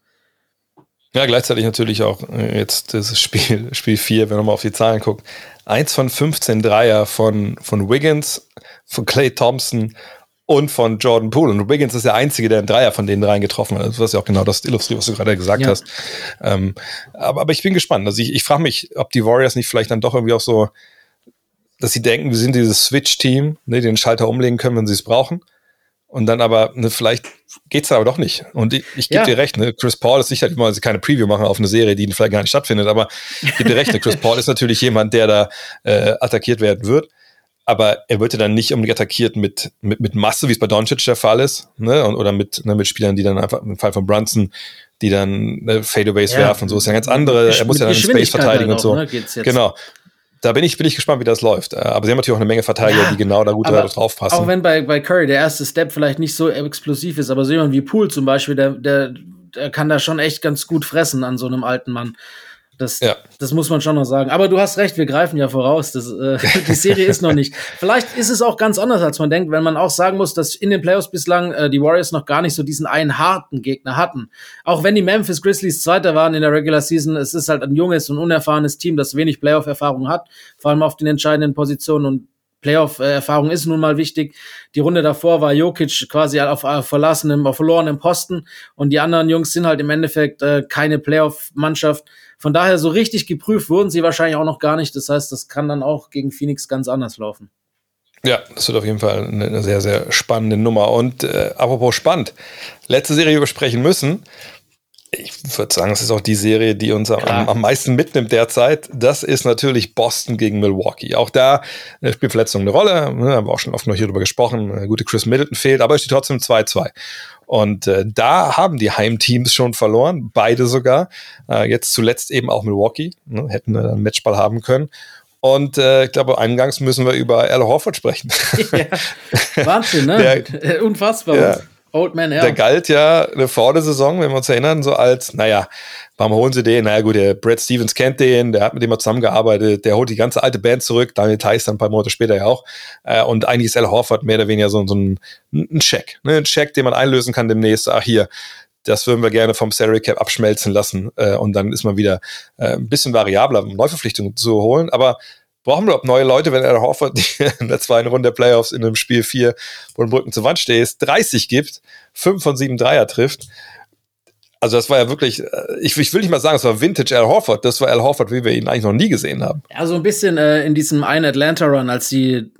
Ja, gleichzeitig natürlich auch äh, jetzt das Spiel, (laughs) Spiel 4, wenn man mal auf die Zahlen guckt. Eins von 15 Dreier von, von Wiggins, von Clay Thompson und von Jordan Poole. Und Wiggins ist der Einzige, der einen Dreier von den dreien getroffen hat. Das ist ja auch genau das illustriert, was du gerade gesagt ja. hast. Ähm, aber, aber ich bin gespannt. Also ich, ich frage mich, ob die Warriors nicht vielleicht dann doch irgendwie auch so, dass sie denken, wir sind dieses Switch-Team, ne, den Schalter umlegen können, wenn sie es brauchen. Und dann aber, ne, vielleicht geht's da aber doch nicht. Und ich, ich gebe ja. dir recht, ne, Chris Paul ist sicherlich mal keine Preview machen auf eine Serie, die vielleicht gar nicht stattfindet, aber ich gebe dir recht, ne, Chris Paul ist natürlich jemand, der da äh, attackiert werden wird. Aber er wird ja dann nicht unbedingt attackiert mit, mit, mit Masse, wie es bei Doncic der Fall ist, ne? Und, oder mit, ne, mit Spielern, die dann einfach, im Fall von Brunson, die dann ne, Fadeaways ja. werfen und so, ist ja ganz andere, er muss ja dann Space verteidigen halt auch, und so. Ne, genau da bin ich, bin ich gespannt, wie das läuft. Äh, aber sie haben natürlich auch eine Menge Verteidiger, ja, die genau da gut drauf passen. Auch wenn bei, bei Curry der erste Step vielleicht nicht so explosiv ist, aber so jemand wie Poole zum Beispiel, der, der, der kann da schon echt ganz gut fressen an so einem alten Mann. Das, ja. das muss man schon noch sagen. Aber du hast recht, wir greifen ja voraus. Das, äh, (laughs) die Serie ist noch nicht. Vielleicht ist es auch ganz anders, als man denkt, wenn man auch sagen muss, dass in den Playoffs bislang äh, die Warriors noch gar nicht so diesen einen harten Gegner hatten. Auch wenn die Memphis Grizzlies Zweiter waren in der Regular Season, es ist halt ein junges und unerfahrenes Team, das wenig Playoff-Erfahrung hat, vor allem auf den entscheidenden Positionen und Playoff-Erfahrung ist nun mal wichtig. Die Runde davor war Jokic quasi auf äh, verlassenem, auf verlorenem Posten und die anderen Jungs sind halt im Endeffekt äh, keine Playoff-Mannschaft. Von daher so richtig geprüft wurden sie wahrscheinlich auch noch gar nicht. Das heißt, das kann dann auch gegen Phoenix ganz anders laufen. Ja, das wird auf jeden Fall eine, sehr, sehr spannende Nummer. Und äh, apropos spannend, letzte Serie besprechen müssen. Ich würde sagen, es ist auch die Serie, die uns am, am, meisten mitnimmt derzeit. Das ist natürlich Boston gegen Milwaukee. Auch da äh, spielt Verletzung eine Rolle. Wir haben auch schon oft noch hier drüber gesprochen. Der gute Chris Middleton fehlt, aber es steht trotzdem 2-2. Und äh, da haben die Heimteams schon verloren, beide sogar. Äh, jetzt zuletzt eben auch Milwaukee, ne, hätten wir einen Matchball haben können. Und äh, ich glaube, eingangs müssen wir über Al Horford sprechen. (laughs) Ja, Wahnsinn, ne? (laughs) Der, Unfassbar. Ja, Old Man Al. Der galt ja vor der Saison, wenn wir uns erinnern, so als, naja, warum holen sie den? Naja gut, der Brad Stevens kennt den, der hat mit dem mal zusammengearbeitet, der holt die ganze alte Band zurück, Daniel Theiss dann ein paar Monate später ja auch. Äh, und eigentlich ist Al Horford mehr oder weniger so, so ein, ein Check, ne? ein Check, den man einlösen kann demnächst. Ach hier, das würden wir gerne vom Salary Cap abschmelzen lassen äh, und dann ist man wieder äh, ein bisschen variabler, um Neuverpflichtungen zu holen. Aber brauchen wir überhaupt neue Leute, wenn er Horford (laughs) in der zweiten Runde der Playoffs in einem Spiel 4, wo du Brücken zur Wand stehst, 30 gibt, 5 von 7 Dreier trifft. Also das war ja wirklich, äh, ich, ich will nicht mal sagen, es war Vintage Al Horford, das war Al Horford, wie wir ihn eigentlich noch nie gesehen haben. Ja, so ein bisschen äh, in diesem einen Atlanta-Run, als die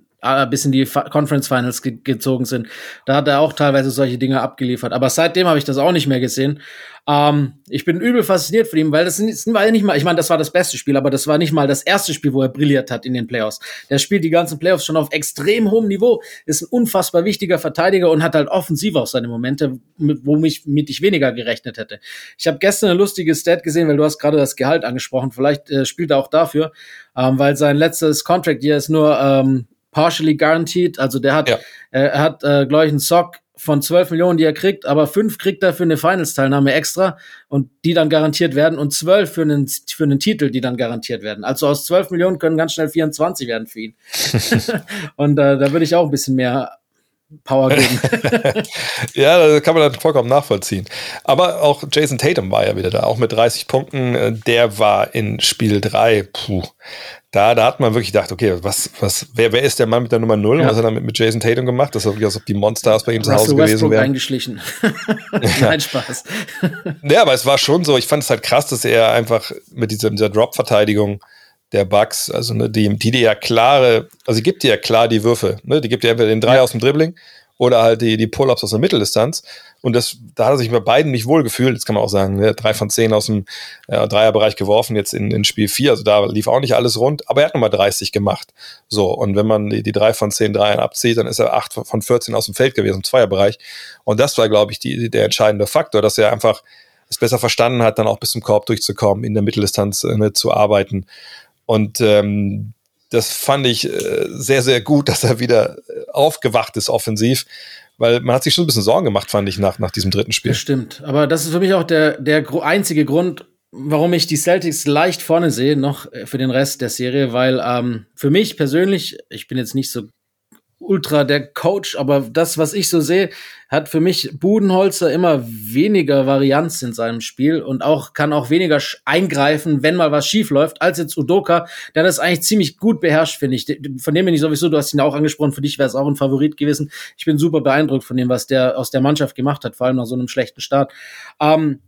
bis in die Conference Finals ge gezogen sind. Da hat er auch teilweise solche Dinge abgeliefert. Aber seitdem habe ich das auch nicht mehr gesehen. Ähm, ich bin übel fasziniert von ihm, weil das, war ja nicht mal, ich meine, das war das beste Spiel, aber das war nicht mal das erste Spiel, wo er brilliert hat in den Playoffs. Der spielt die ganzen Playoffs schon auf extrem hohem Niveau, ist ein unfassbar wichtiger Verteidiger und hat halt offensiv auch seine Momente, wo mich mit ich weniger gerechnet hätte. Ich habe gestern eine lustige Stat gesehen, weil du hast gerade das Gehalt angesprochen. Vielleicht äh, spielt er auch dafür, ähm, weil sein letztes Contract hier ist nur ähm, partially guaranteed. Also der hat, ja. äh, er hat, äh, glaube ich, einen Sock von 12 Millionen, die er kriegt, aber fünf kriegt er für eine Finals-Teilnahme extra und die dann garantiert werden und zwölf für einen, für einen Titel, die dann garantiert werden. Also aus 12 Millionen können ganz schnell 24 werden für ihn. (laughs) (laughs) und äh, da würde ich auch ein bisschen mehr Power geben. (laughs) ja, das kann man dann vollkommen nachvollziehen. Aber auch Jason Tatum war ja wieder da, auch mit 30 Punkten. Der war in Spiel 3, puh, da, da hat man wirklich gedacht, okay, was, was, wer, wer ist der Mann mit der Nummer 0? Ja. Was hat er mit, mit Jason Tatum gemacht? Das ist wirklich, als ob die Monsters bei ihm zu Hause gewesen wären. eingeschlichen. (laughs) (laughs) Nein, Spaß. ja, aber es war schon so, ich fand es halt krass, dass er einfach mit dieser, dieser Drop-Verteidigung der Bugs, also ne, die, die dir ja klare, also die gibt dir ja klar die Würfe, ne? Die gibt dir entweder den Drei ja. aus dem Dribbling oder halt die, die Pull-Ups aus der Mitteldistanz. Und das, da hat er sich bei beiden nicht wohl gefühlt. Jetzt kann man auch sagen, ne, drei von zehn aus dem äh, Dreierbereich geworfen, jetzt in, in Spiel vier. Also da lief auch nicht alles rund, aber er hat nochmal 30 gemacht. So, und wenn man die, die drei von zehn Dreiern abzieht, dann ist er acht von 14 aus dem Feld gewesen, im Zweierbereich. Und das war, glaube ich, die, der entscheidende Faktor, dass er einfach es besser verstanden hat, dann auch bis zum Korb durchzukommen, in der Mitteldistanz äh, ne, zu arbeiten. Und ähm, das fand ich äh, sehr, sehr gut, (laughs) dass er wieder aufgewacht ist offensiv weil man hat sich schon ein bisschen Sorgen gemacht, fand ich, nach, nach diesem dritten Spiel. Stimmt. Aber das ist für mich auch der, der einzige Grund, warum ich die Celtics leicht vorne sehe, noch äh, für den Rest der Serie, weil ähm, für mich persönlich, ich bin jetzt nicht so ultra der Coach, aber das, was ich so sehe, hat für mich Budenholzer immer weniger Varianz in seinem Spiel und auch kann auch weniger eingreifen, wenn mal was schief läuft, als jetzt Udoka, der das eigentlich ziemlich gut beherrscht, finde ich. Von dem bin ich sowieso, du hast ihn auch angesprochen, für dich wäre es auch ein Favorit gewesen. Ich bin super beeindruckt von dem, was der aus der Mannschaft gemacht hat, vor allem nach so einem schlechten Start. Ähm,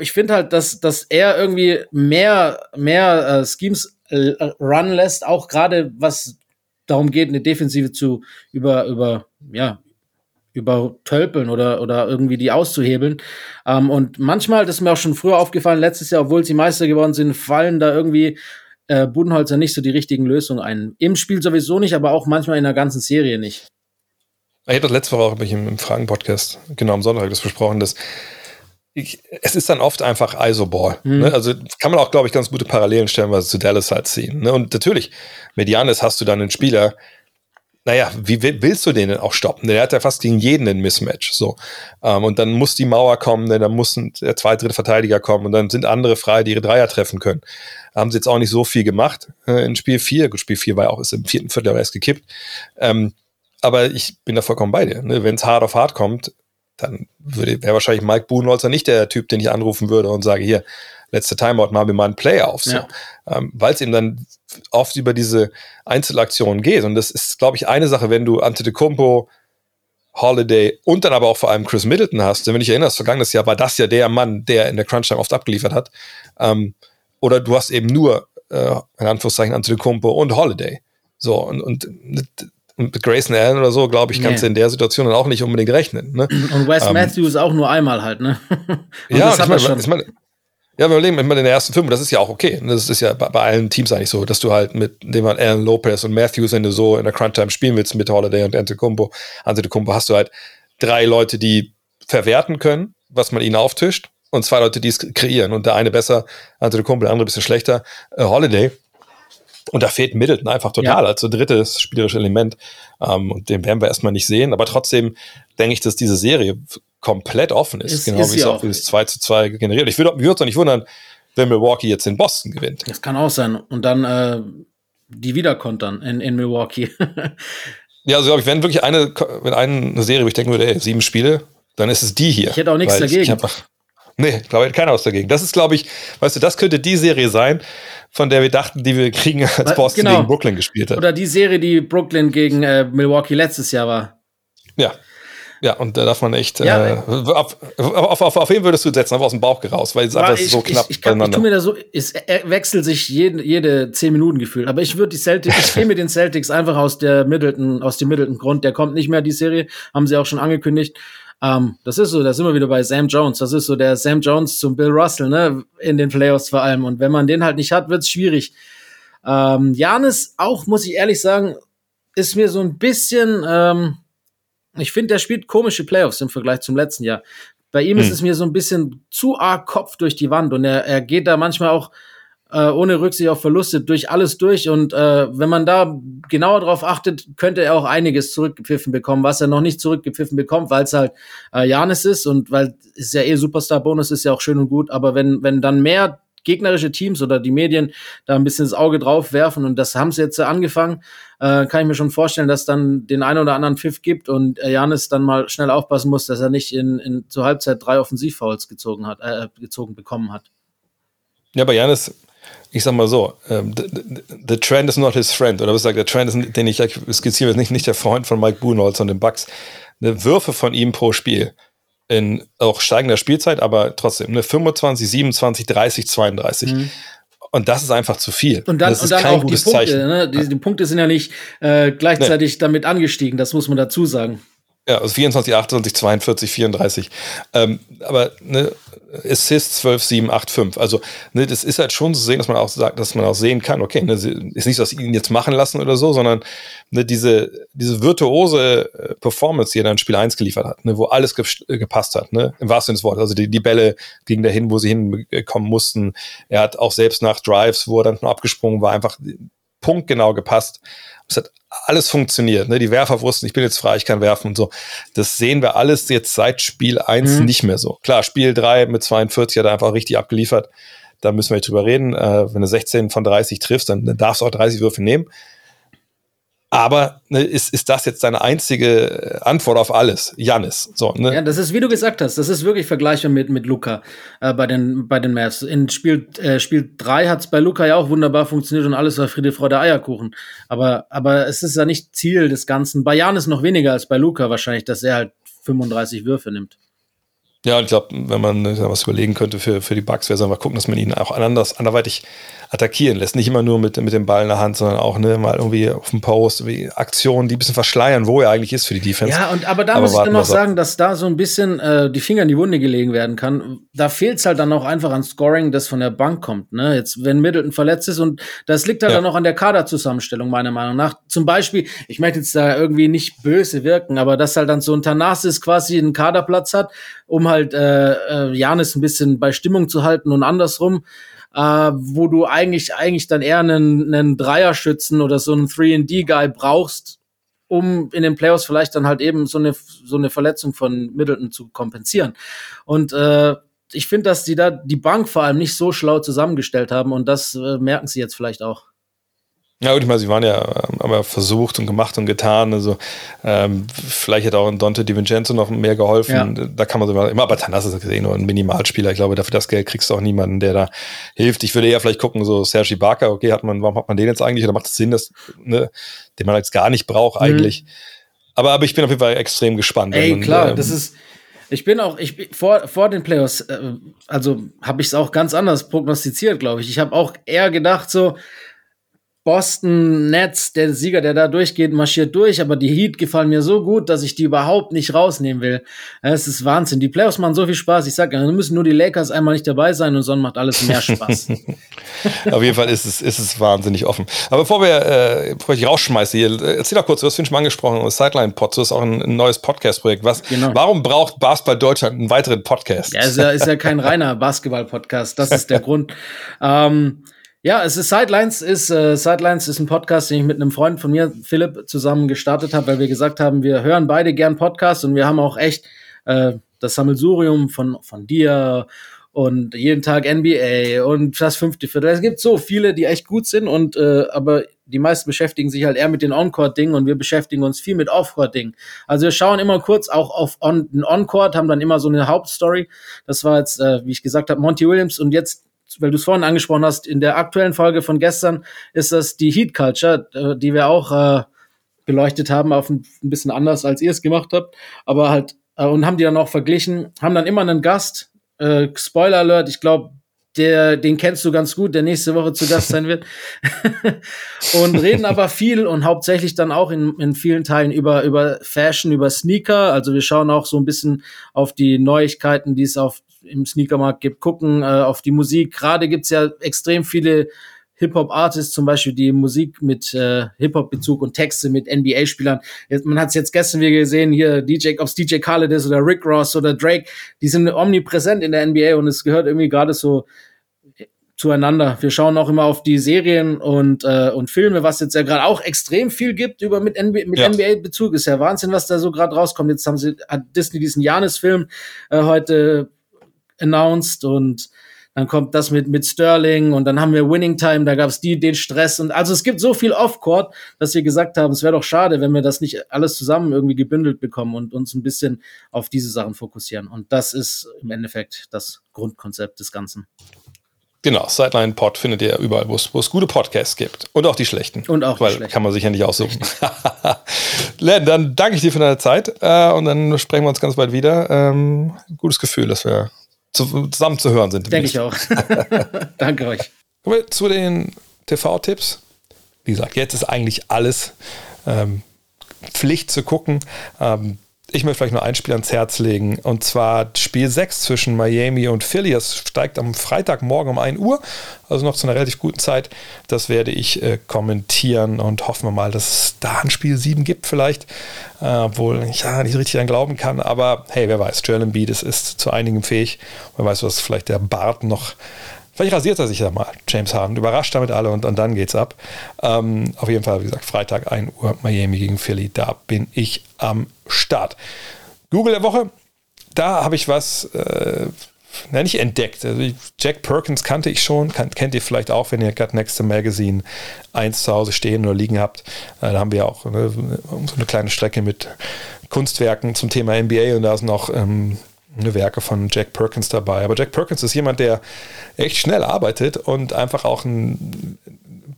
ich finde halt, dass, dass er irgendwie mehr, mehr äh, Schemes äh, run lässt, auch gerade was darum geht, eine Defensive zu über, über, ja, übertölpeln oder, oder irgendwie die auszuhebeln. Ähm, und manchmal, das ist mir auch schon früher aufgefallen, letztes Jahr, obwohl sie Meister geworden sind, fallen da irgendwie äh, Budenholzer nicht so die richtigen Lösungen ein. Im Spiel sowieso nicht, aber auch manchmal in der ganzen Serie nicht. Ich habe das letzte Woche auch im, im Fragen-Podcast, genau am Sonntag, das besprochen, dass ich, es ist dann oft einfach Isoball. Mhm. Ne? Also kann man auch, glaube ich, ganz gute Parallelen stellen, was zu Dallas halt ziehen. Ne? Und natürlich, mit Janis hast du dann einen Spieler, naja, wie willst du den denn auch stoppen? Der hat ja fast gegen jeden einen Mismatch. So. Ähm, und dann muss die Mauer kommen, denn dann muss ein, der zweite, dritte Verteidiger kommen und dann sind andere frei, die ihre Dreier treffen können. Haben sie jetzt auch nicht so viel gemacht äh, in Spiel 4. Gut, Spiel 4 war ja auch ist im vierten Viertel erst gekippt. Ähm, aber ich bin da vollkommen bei dir. Ne? Wenn es hart auf hart kommt, dann wäre wahrscheinlich Mike Budenholzer nicht der Typ, den ich anrufen würde und sage, hier, letzte Timeout, mal mir mal ein Play auf. So. Ja. Ähm, Weil es eben dann oft über diese Einzelaktionen geht. Und das ist, glaube ich, eine Sache, wenn du Antetokounmpo, Holiday und dann aber auch vor allem Chris Middleton hast. Denn wenn ich erinnerst, vergangenes Jahr war das ja der Mann, der in der Crunch-Time oft abgeliefert hat. Ähm, oder du hast eben nur, äh, in Anführungszeichen, Antetokounmpo und Holiday. So, und, und und mit Grayson Allen oder so, glaube ich, kannst nee. du in der Situation dann auch nicht unbedingt rechnen. Ne? Und Wes ähm, Matthews auch nur einmal halt, ne? (laughs) ja, das hat ich mein, ich mein, ja, wir leben immer in der ersten Film, das ist ja auch okay. Das ist ja bei, bei, allen Teams eigentlich so, dass du halt mit dem man Alan Lopez und Matthews, wenn du so in der Crunch Time spielen willst mit Holiday und Antetokounmpo, Antetokounmpo hast du halt drei Leute, die verwerten können, was man ihnen auftischt und zwei Leute, die es kreieren und der eine besser, Antetokounmpo, der andere ein bisschen schlechter, äh, Holiday und da fehlt Middleton einfach total ja. als drittes spielerische Element. Ähm, und den werden wir erstmal nicht sehen. Aber trotzdem denke ich, dass diese Serie komplett offen ist. ist genau ist wie es auch, wie es 2 zu 2 generiert. Ich würde es auch nicht wundern, wenn Milwaukee jetzt in Boston gewinnt. Das kann auch sein. Und dann äh, die wiederkontern in, in Milwaukee. (laughs) ja, also glaube ich, wenn wirklich eine, wenn eine Serie, wo ich denken würde, ey, sieben Spiele, dann ist es die hier. Ich hätte auch nichts dagegen. Ich, ich Nee, glaube ich, keiner was dagegen. Das ist, glaube ich, weißt du, das könnte die Serie sein, von der wir dachten, die wir kriegen, (laughs) als Boston genau. gegen Brooklyn gespielt hat. Oder die Serie, die Brooklyn gegen äh, Milwaukee letztes Jahr war. Ja. Ja, und da darf man echt, Ja. äh, auf, auf, auf, auf wen würdest du setzen? Aber aus dem Bauch raus, weil es einfach ich, so knapp ich, ich, kann, ich tu mir da so, es wechselt sich jede, jede zehn Minuten gefühlt. Aber ich würde die Celtics, ich gehe mit den Celtics einfach aus der Middleton, aus dem Middleton Grund. Der kommt nicht mehr, die Serie, haben sie auch schon angekündigt. Ähm, das ist so, da sind wir wieder bei Sam Jones. Das ist so der Sam Jones zum Bill Russell, ne, in den Playoffs vor allem. Und wenn man den halt nicht hat, wird's schwierig. Ähm, Janis auch, muss ich ehrlich sagen, ist mir so ein bisschen, ähm, ich finde, der spielt komische Playoffs im Vergleich zum letzten Jahr. Bei ihm ist es mir so ein bisschen zu arg Kopf durch die Wand und er, er geht da manchmal auch äh, ohne Rücksicht auf Verluste durch alles durch und äh, wenn man da genauer drauf achtet, könnte er auch einiges zurückgepfiffen bekommen, was er noch nicht zurückgepfiffen bekommt, weil es halt äh, Janis ist und weil es ja eh Superstar-Bonus ist ja auch schön und gut, aber wenn, wenn dann mehr gegnerische Teams oder die Medien da ein bisschen das Auge drauf werfen und das haben sie jetzt angefangen, äh, kann ich mir schon vorstellen, dass dann den einen oder anderen Pfiff gibt und äh, Janis dann mal schnell aufpassen muss, dass er nicht in, in zur Halbzeit drei Offensivfouls gezogen hat, äh, gezogen bekommen hat. Ja, bei Janis, ich sag mal so, ähm, the, the, the trend is not his friend. Oder was sagt der Trend ist, den ich skizziere, ist nicht, nicht der Freund von Mike Buhnholz und den Bucks. Eine Würfe von ihm pro Spiel in auch steigender Spielzeit, aber trotzdem eine 25, 27, 30, 32. Und das ist einfach zu viel. Und dann, das und ist dann kein auch die gutes Punkte. Zeichen. Ne? Die, die Punkte sind ja nicht äh, gleichzeitig damit angestiegen, das muss man dazu sagen. Ja, also 24, 28, 42, 34. Ähm, aber ne, Assist 12, 7, 8, 5. Also ne, das ist halt schon zu sehen, dass man auch sagt, dass man auch sehen kann, okay, ne, ist nicht so, dass sie ihn jetzt machen lassen oder so, sondern ne, diese, diese virtuose äh, Performance, die er dann Spiel 1 geliefert hat, ne, wo alles ge gepasst hat, ne, im wahrsten Sinne des Wortes. Also die, die Bälle gingen dahin, wo sie hinkommen mussten. Er hat auch selbst nach Drives, wo er dann abgesprungen war, einfach punktgenau gepasst. Es hat alles funktioniert. Ne? Die Werfer wussten, ich bin jetzt frei, ich kann werfen und so. Das sehen wir alles jetzt seit Spiel 1 Mhm. nicht mehr so. Klar, Spiel 3 mit 42 hat er einfach richtig abgeliefert. Da müssen wir nicht drüber reden. Äh, wenn du 16 von 30 triffst, dann, dann darfst du auch 30 Würfe nehmen. Aber ne, ist, ist das jetzt deine einzige äh, Antwort auf alles? Janis. So, ne? Ja, das ist, wie du gesagt hast, das ist wirklich vergleichbar mit, mit Luca äh, bei den, bei den Mavs. In Spiel, äh, Spiel 3 hat es bei Luca ja auch wunderbar funktioniert und alles war Friede, Freude, Eierkuchen. Aber, aber es ist ja nicht Ziel des Ganzen. Bei Jan ist noch weniger als bei Luca wahrscheinlich, dass er halt 35 Würfe nimmt. Ja, und ich glaube, wenn man was überlegen könnte für, für die Bugs, wäre es einfach gucken, dass man ihn auch anders, anderweitig attackieren lässt. Nicht immer nur mit, mit dem Ball in der Hand, sondern auch ne, mal irgendwie auf dem Post, irgendwie Aktionen, die ein bisschen verschleiern, wo er eigentlich ist für die Defense. Ja, und aber da Aber muss ich dann noch sagen, dass da so ein bisschen äh, die Finger in die Wunde gelegen werden kann. Da fehlt es halt dann auch einfach an Scoring, das von der Bank kommt. Ne? Jetzt, wenn Middleton verletzt ist und das liegt halt Ja. dann auch an der Kaderzusammenstellung, meiner Meinung nach. Zum Beispiel, ich möchte jetzt da irgendwie nicht böse wirken, aber dass halt dann so ein Thanasis quasi einen Kaderplatz hat, um halt äh, äh, Janis ein bisschen bei Stimmung zu halten und andersrum. Äh, wo du eigentlich eigentlich dann eher einen, einen Dreierschützen oder so einen 3D-Guy brauchst, um in den Playoffs vielleicht dann halt eben so eine, so eine Verletzung von Middleton zu kompensieren. Und äh, ich finde, dass die da die Bank vor allem nicht so schlau zusammengestellt haben und das äh, merken sie jetzt vielleicht auch. Ja, gut, ich meine, sie waren ja, ähm, haben ja versucht und gemacht und getan. Also ähm, vielleicht hätte auch ein Dante DiVincenzo noch mehr geholfen. Ja. Da kann man so immer, aber Tanas ist gesehen nur ein Minimalspieler. Ich glaube, dafür das Geld kriegst du auch niemanden, der da hilft. Ich würde eher vielleicht gucken, so Sergi Barker, okay, hat man, warum hat man den jetzt eigentlich? Oder macht es Sinn, dass, ne, den man jetzt gar nicht braucht eigentlich? Aber, aber ich bin auf jeden Fall extrem gespannt. Mhm. Ey, Und, klar, ähm, das ist. Ich bin auch, ich bin- vor, vor den Playoffs, äh, also habe ich es auch ganz anders prognostiziert, glaube ich. Ich habe auch eher gedacht, so Boston Nets, der Sieger, der da durchgeht, marschiert durch, aber die Heat gefallen mir so gut, dass ich die überhaupt nicht rausnehmen will. Es ist Wahnsinn. Die Playoffs machen so viel Spaß. Ich sage, da müssen nur die Lakers einmal nicht dabei sein und sonst macht alles mehr Spaß. (laughs) Auf jeden Fall ist es, ist es wahnsinnig offen. Aber bevor wir, äh, bevor ich rausschmeiße hier, äh, erzähl doch kurz, du hast vorhin schon mal angesprochen, Sideline-Pod, das ist auch ein, ein neues Podcast-Projekt. Was, Genau. Warum braucht Basketball Deutschland einen weiteren Podcast? Ja, ist ja, ist ja kein reiner (laughs) Basketball-Podcast. Das ist der Grund. Ähm, ja, es ist Sidelines, ist äh, Sidelines ist ein Podcast, den ich mit einem Freund von mir, Philipp, zusammen gestartet habe, weil wir gesagt haben, wir hören beide gern Podcasts und wir haben auch echt äh, das Sammelsurium von von dir und jeden Tag NBA und das fünfte Viertel. Es gibt so viele, die echt gut sind und äh, aber die meisten beschäftigen sich halt eher mit den On-Court-Dingen und wir beschäftigen uns viel mit Off-Court-Dingen. Also wir schauen immer kurz auch auf on, den On-Court, haben dann immer so eine Hauptstory. Das war jetzt, äh, wie ich gesagt habe, Monty Williams und jetzt weil du es vorhin angesprochen hast, in der aktuellen Folge von gestern ist das die Heat Culture, äh, die wir auch äh, beleuchtet haben, auf ein, ein bisschen anders, als ihr es gemacht habt, aber halt, äh, und haben die dann auch verglichen, haben dann immer einen Gast, äh, Spoiler Alert, ich glaube, der, den kennst du ganz gut, der nächste Woche zu Gast sein wird. (laughs) und reden aber viel und hauptsächlich dann auch in, in vielen Teilen über, über Fashion, über Sneaker. Also wir schauen auch so ein bisschen auf die Neuigkeiten, die es auf, im Sneakermarkt gibt, gucken äh, auf die Musik. Gerade gibt's ja extrem viele Hip-Hop-Artists zum Beispiel, die Musik mit äh, Hip-Hop-Bezug und Texte mit NBA-Spielern. Man hat es jetzt gestern wieder gesehen, hier DJ, ob es DJ Khaled ist oder Rick Ross oder Drake, die sind omnipräsent in der NBA und es gehört irgendwie gerade so zueinander. Wir schauen auch immer auf die Serien und, äh, und Filme, was jetzt ja gerade auch extrem viel gibt über mit, NBA, mit ja. NBA-Bezug. Ist ja Wahnsinn, was da so gerade rauskommt. Jetzt haben sie, hat Disney diesen Janis-Film äh, heute announced und dann kommt das mit, mit Sterling und dann haben wir Winning Time, da gab es die, den Stress und also es gibt so viel Off-Court, dass wir gesagt haben, es wäre doch schade, wenn wir das nicht alles zusammen irgendwie gebündelt bekommen und uns ein bisschen auf diese Sachen fokussieren. Und das ist im Endeffekt das Grundkonzept des Ganzen. Genau, Sideline-Pod findet ihr überall, wo es gute Podcasts gibt. Und auch die schlechten. Und auch die Weil schlechten. Kann man sich ja nicht aussuchen. (laughs) Len, dann danke ich dir für deine Zeit äh, und dann sprechen wir uns ganz bald wieder. Ähm, gutes Gefühl, dass wir zu, zusammen zu hören sind. Denke ich auch. (laughs) Danke euch. Kommen wir zu den TV-Tipps. Wie gesagt, jetzt ist eigentlich alles ähm, Pflicht zu gucken. Ähm, ich möchte vielleicht nur ein Spiel ans Herz legen. Und zwar Spiel 6 zwischen Miami und Philly. Es steigt am Freitagmorgen um 1 Uhr, also noch zu einer relativ guten Zeit. Das werde ich äh, kommentieren und hoffen wir mal, dass es da ein Spiel 7 gibt, vielleicht. Äh, obwohl ich ja nicht richtig an glauben kann. Aber hey, wer weiß, Joel Embiid ist, ist zu einigem fähig. Wer weiß, was vielleicht der Bart noch Vielleicht rasiert er sich ja mal, James Harden. Überrascht damit alle und, und dann geht's ab. Ähm, auf jeden Fall, wie gesagt, Freitag 1 Uhr Miami gegen Philly. Da bin ich am Start. Google der Woche, da habe ich was, äh, na, nicht entdeckt. Also Jack Perkins kannte ich schon, kann, kennt ihr vielleicht auch, wenn ihr Got Next to Magazine eins zu Hause stehen oder liegen habt. Äh, da haben wir auch ne, so eine kleine Strecke mit Kunstwerken zum Thema NBA und da sind noch ähm, eine Werke von Jack Perkins dabei. Aber Jack Perkins ist jemand, der echt schnell arbeitet und einfach auch ein,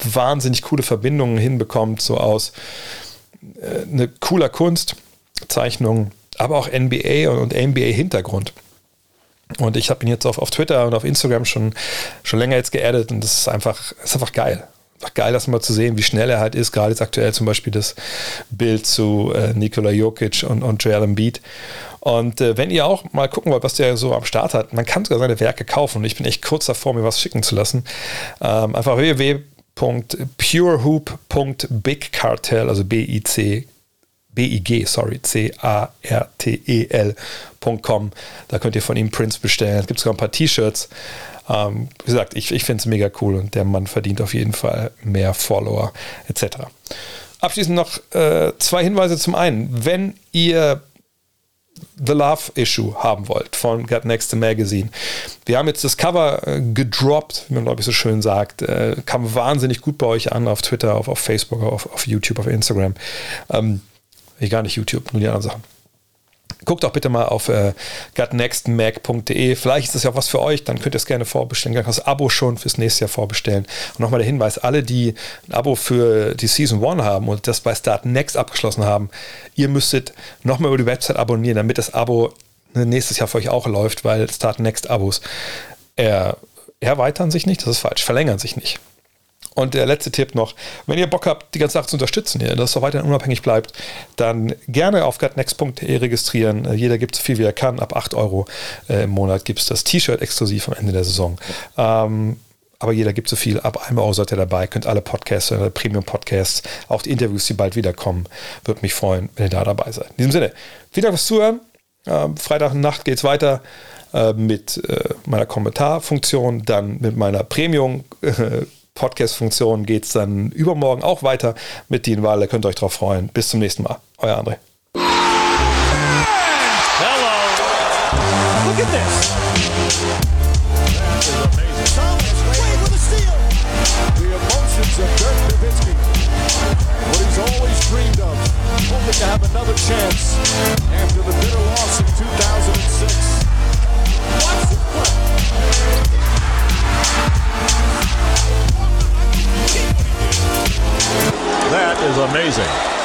wahnsinnig coole Verbindungen hinbekommt, so aus äh, eine cooler Kunst, aber auch NBA und, und NBA-Hintergrund. Und ich habe ihn jetzt auf, auf Twitter und auf Instagram schon, schon länger jetzt geerdet und das ist einfach, ist einfach geil. Geil, das mal zu sehen, wie schnell er halt ist. Gerade jetzt aktuell zum Beispiel das Bild zu äh, Nikola Jokic und, und Joel Embiid. Und äh, wenn ihr auch mal gucken wollt, was der so am Start hat, man kann sogar seine Werke kaufen und ich bin echt kurz davor, mir was schicken zu lassen. Ähm, einfach www.purehoop.bigcartel, also B-I-C B-I-G, sorry, C-A-R-T-E-L.com. Da könnt ihr von ihm Prints bestellen. Es gibt sogar ein paar T-Shirts. Ähm, wie gesagt, ich, ich finde es mega cool und der Mann verdient auf jeden Fall mehr Follower etc. Abschließend noch äh, zwei Hinweise. Zum einen, wenn ihr The Love Issue haben wollt von Got Next Magazine. Wir haben jetzt das Cover äh, gedroppt, wie man glaube ich so schön sagt. Äh, kam wahnsinnig gut bei euch an auf Twitter, auf, auf Facebook, auf, auf YouTube, auf Instagram. Ähm, gar nicht YouTube, nur die anderen Sachen. Guckt auch bitte mal auf äh, gutnextmac.de. Vielleicht ist das ja auch was für euch. Dann könnt ihr es gerne vorbestellen. Gerne das Abo schon fürs nächste Jahr vorbestellen. Und nochmal der Hinweis: alle, die ein Abo für die Season 1 haben und das bei Start Next abgeschlossen haben, ihr müsstet nochmal über die Website abonnieren, damit das Abo nächstes Jahr für euch auch läuft, weil Start Next Abos er, erweitern sich nicht. Das ist falsch. Verlängern sich nicht. Und der letzte Tipp noch, wenn ihr Bock habt, die ganze Sache zu unterstützen, hier, dass es auch weiterhin unabhängig bleibt, dann gerne auf gutnext.de registrieren. Äh, jeder gibt so viel, wie er kann. Ab 8 Euro äh, im Monat gibt es das T-Shirt exklusiv am Ende der Saison. Ähm, aber jeder gibt so viel. Ab einem Euro seid ihr dabei, könnt alle Podcasts, äh, Premium-Podcasts, auch die Interviews, die bald wiederkommen. Würde mich freuen, wenn ihr da dabei seid. In diesem Sinne, vielen Dank fürs Zuhören. Ähm, Freitagnacht geht es weiter äh, mit äh, meiner Kommentarfunktion, dann mit meiner Premium- äh, (laughs) Podcast-Funktion geht es dann übermorgen auch weiter mit Dean Wahle. Könnt ihr euch drauf freuen. Bis zum nächsten Mal. Euer André. Hello. Look at this. That is amazing. The emotions of Dirk Nowitzki. What he's always dreamed of. Hoping to have another chance after the bitter loss That is amazing.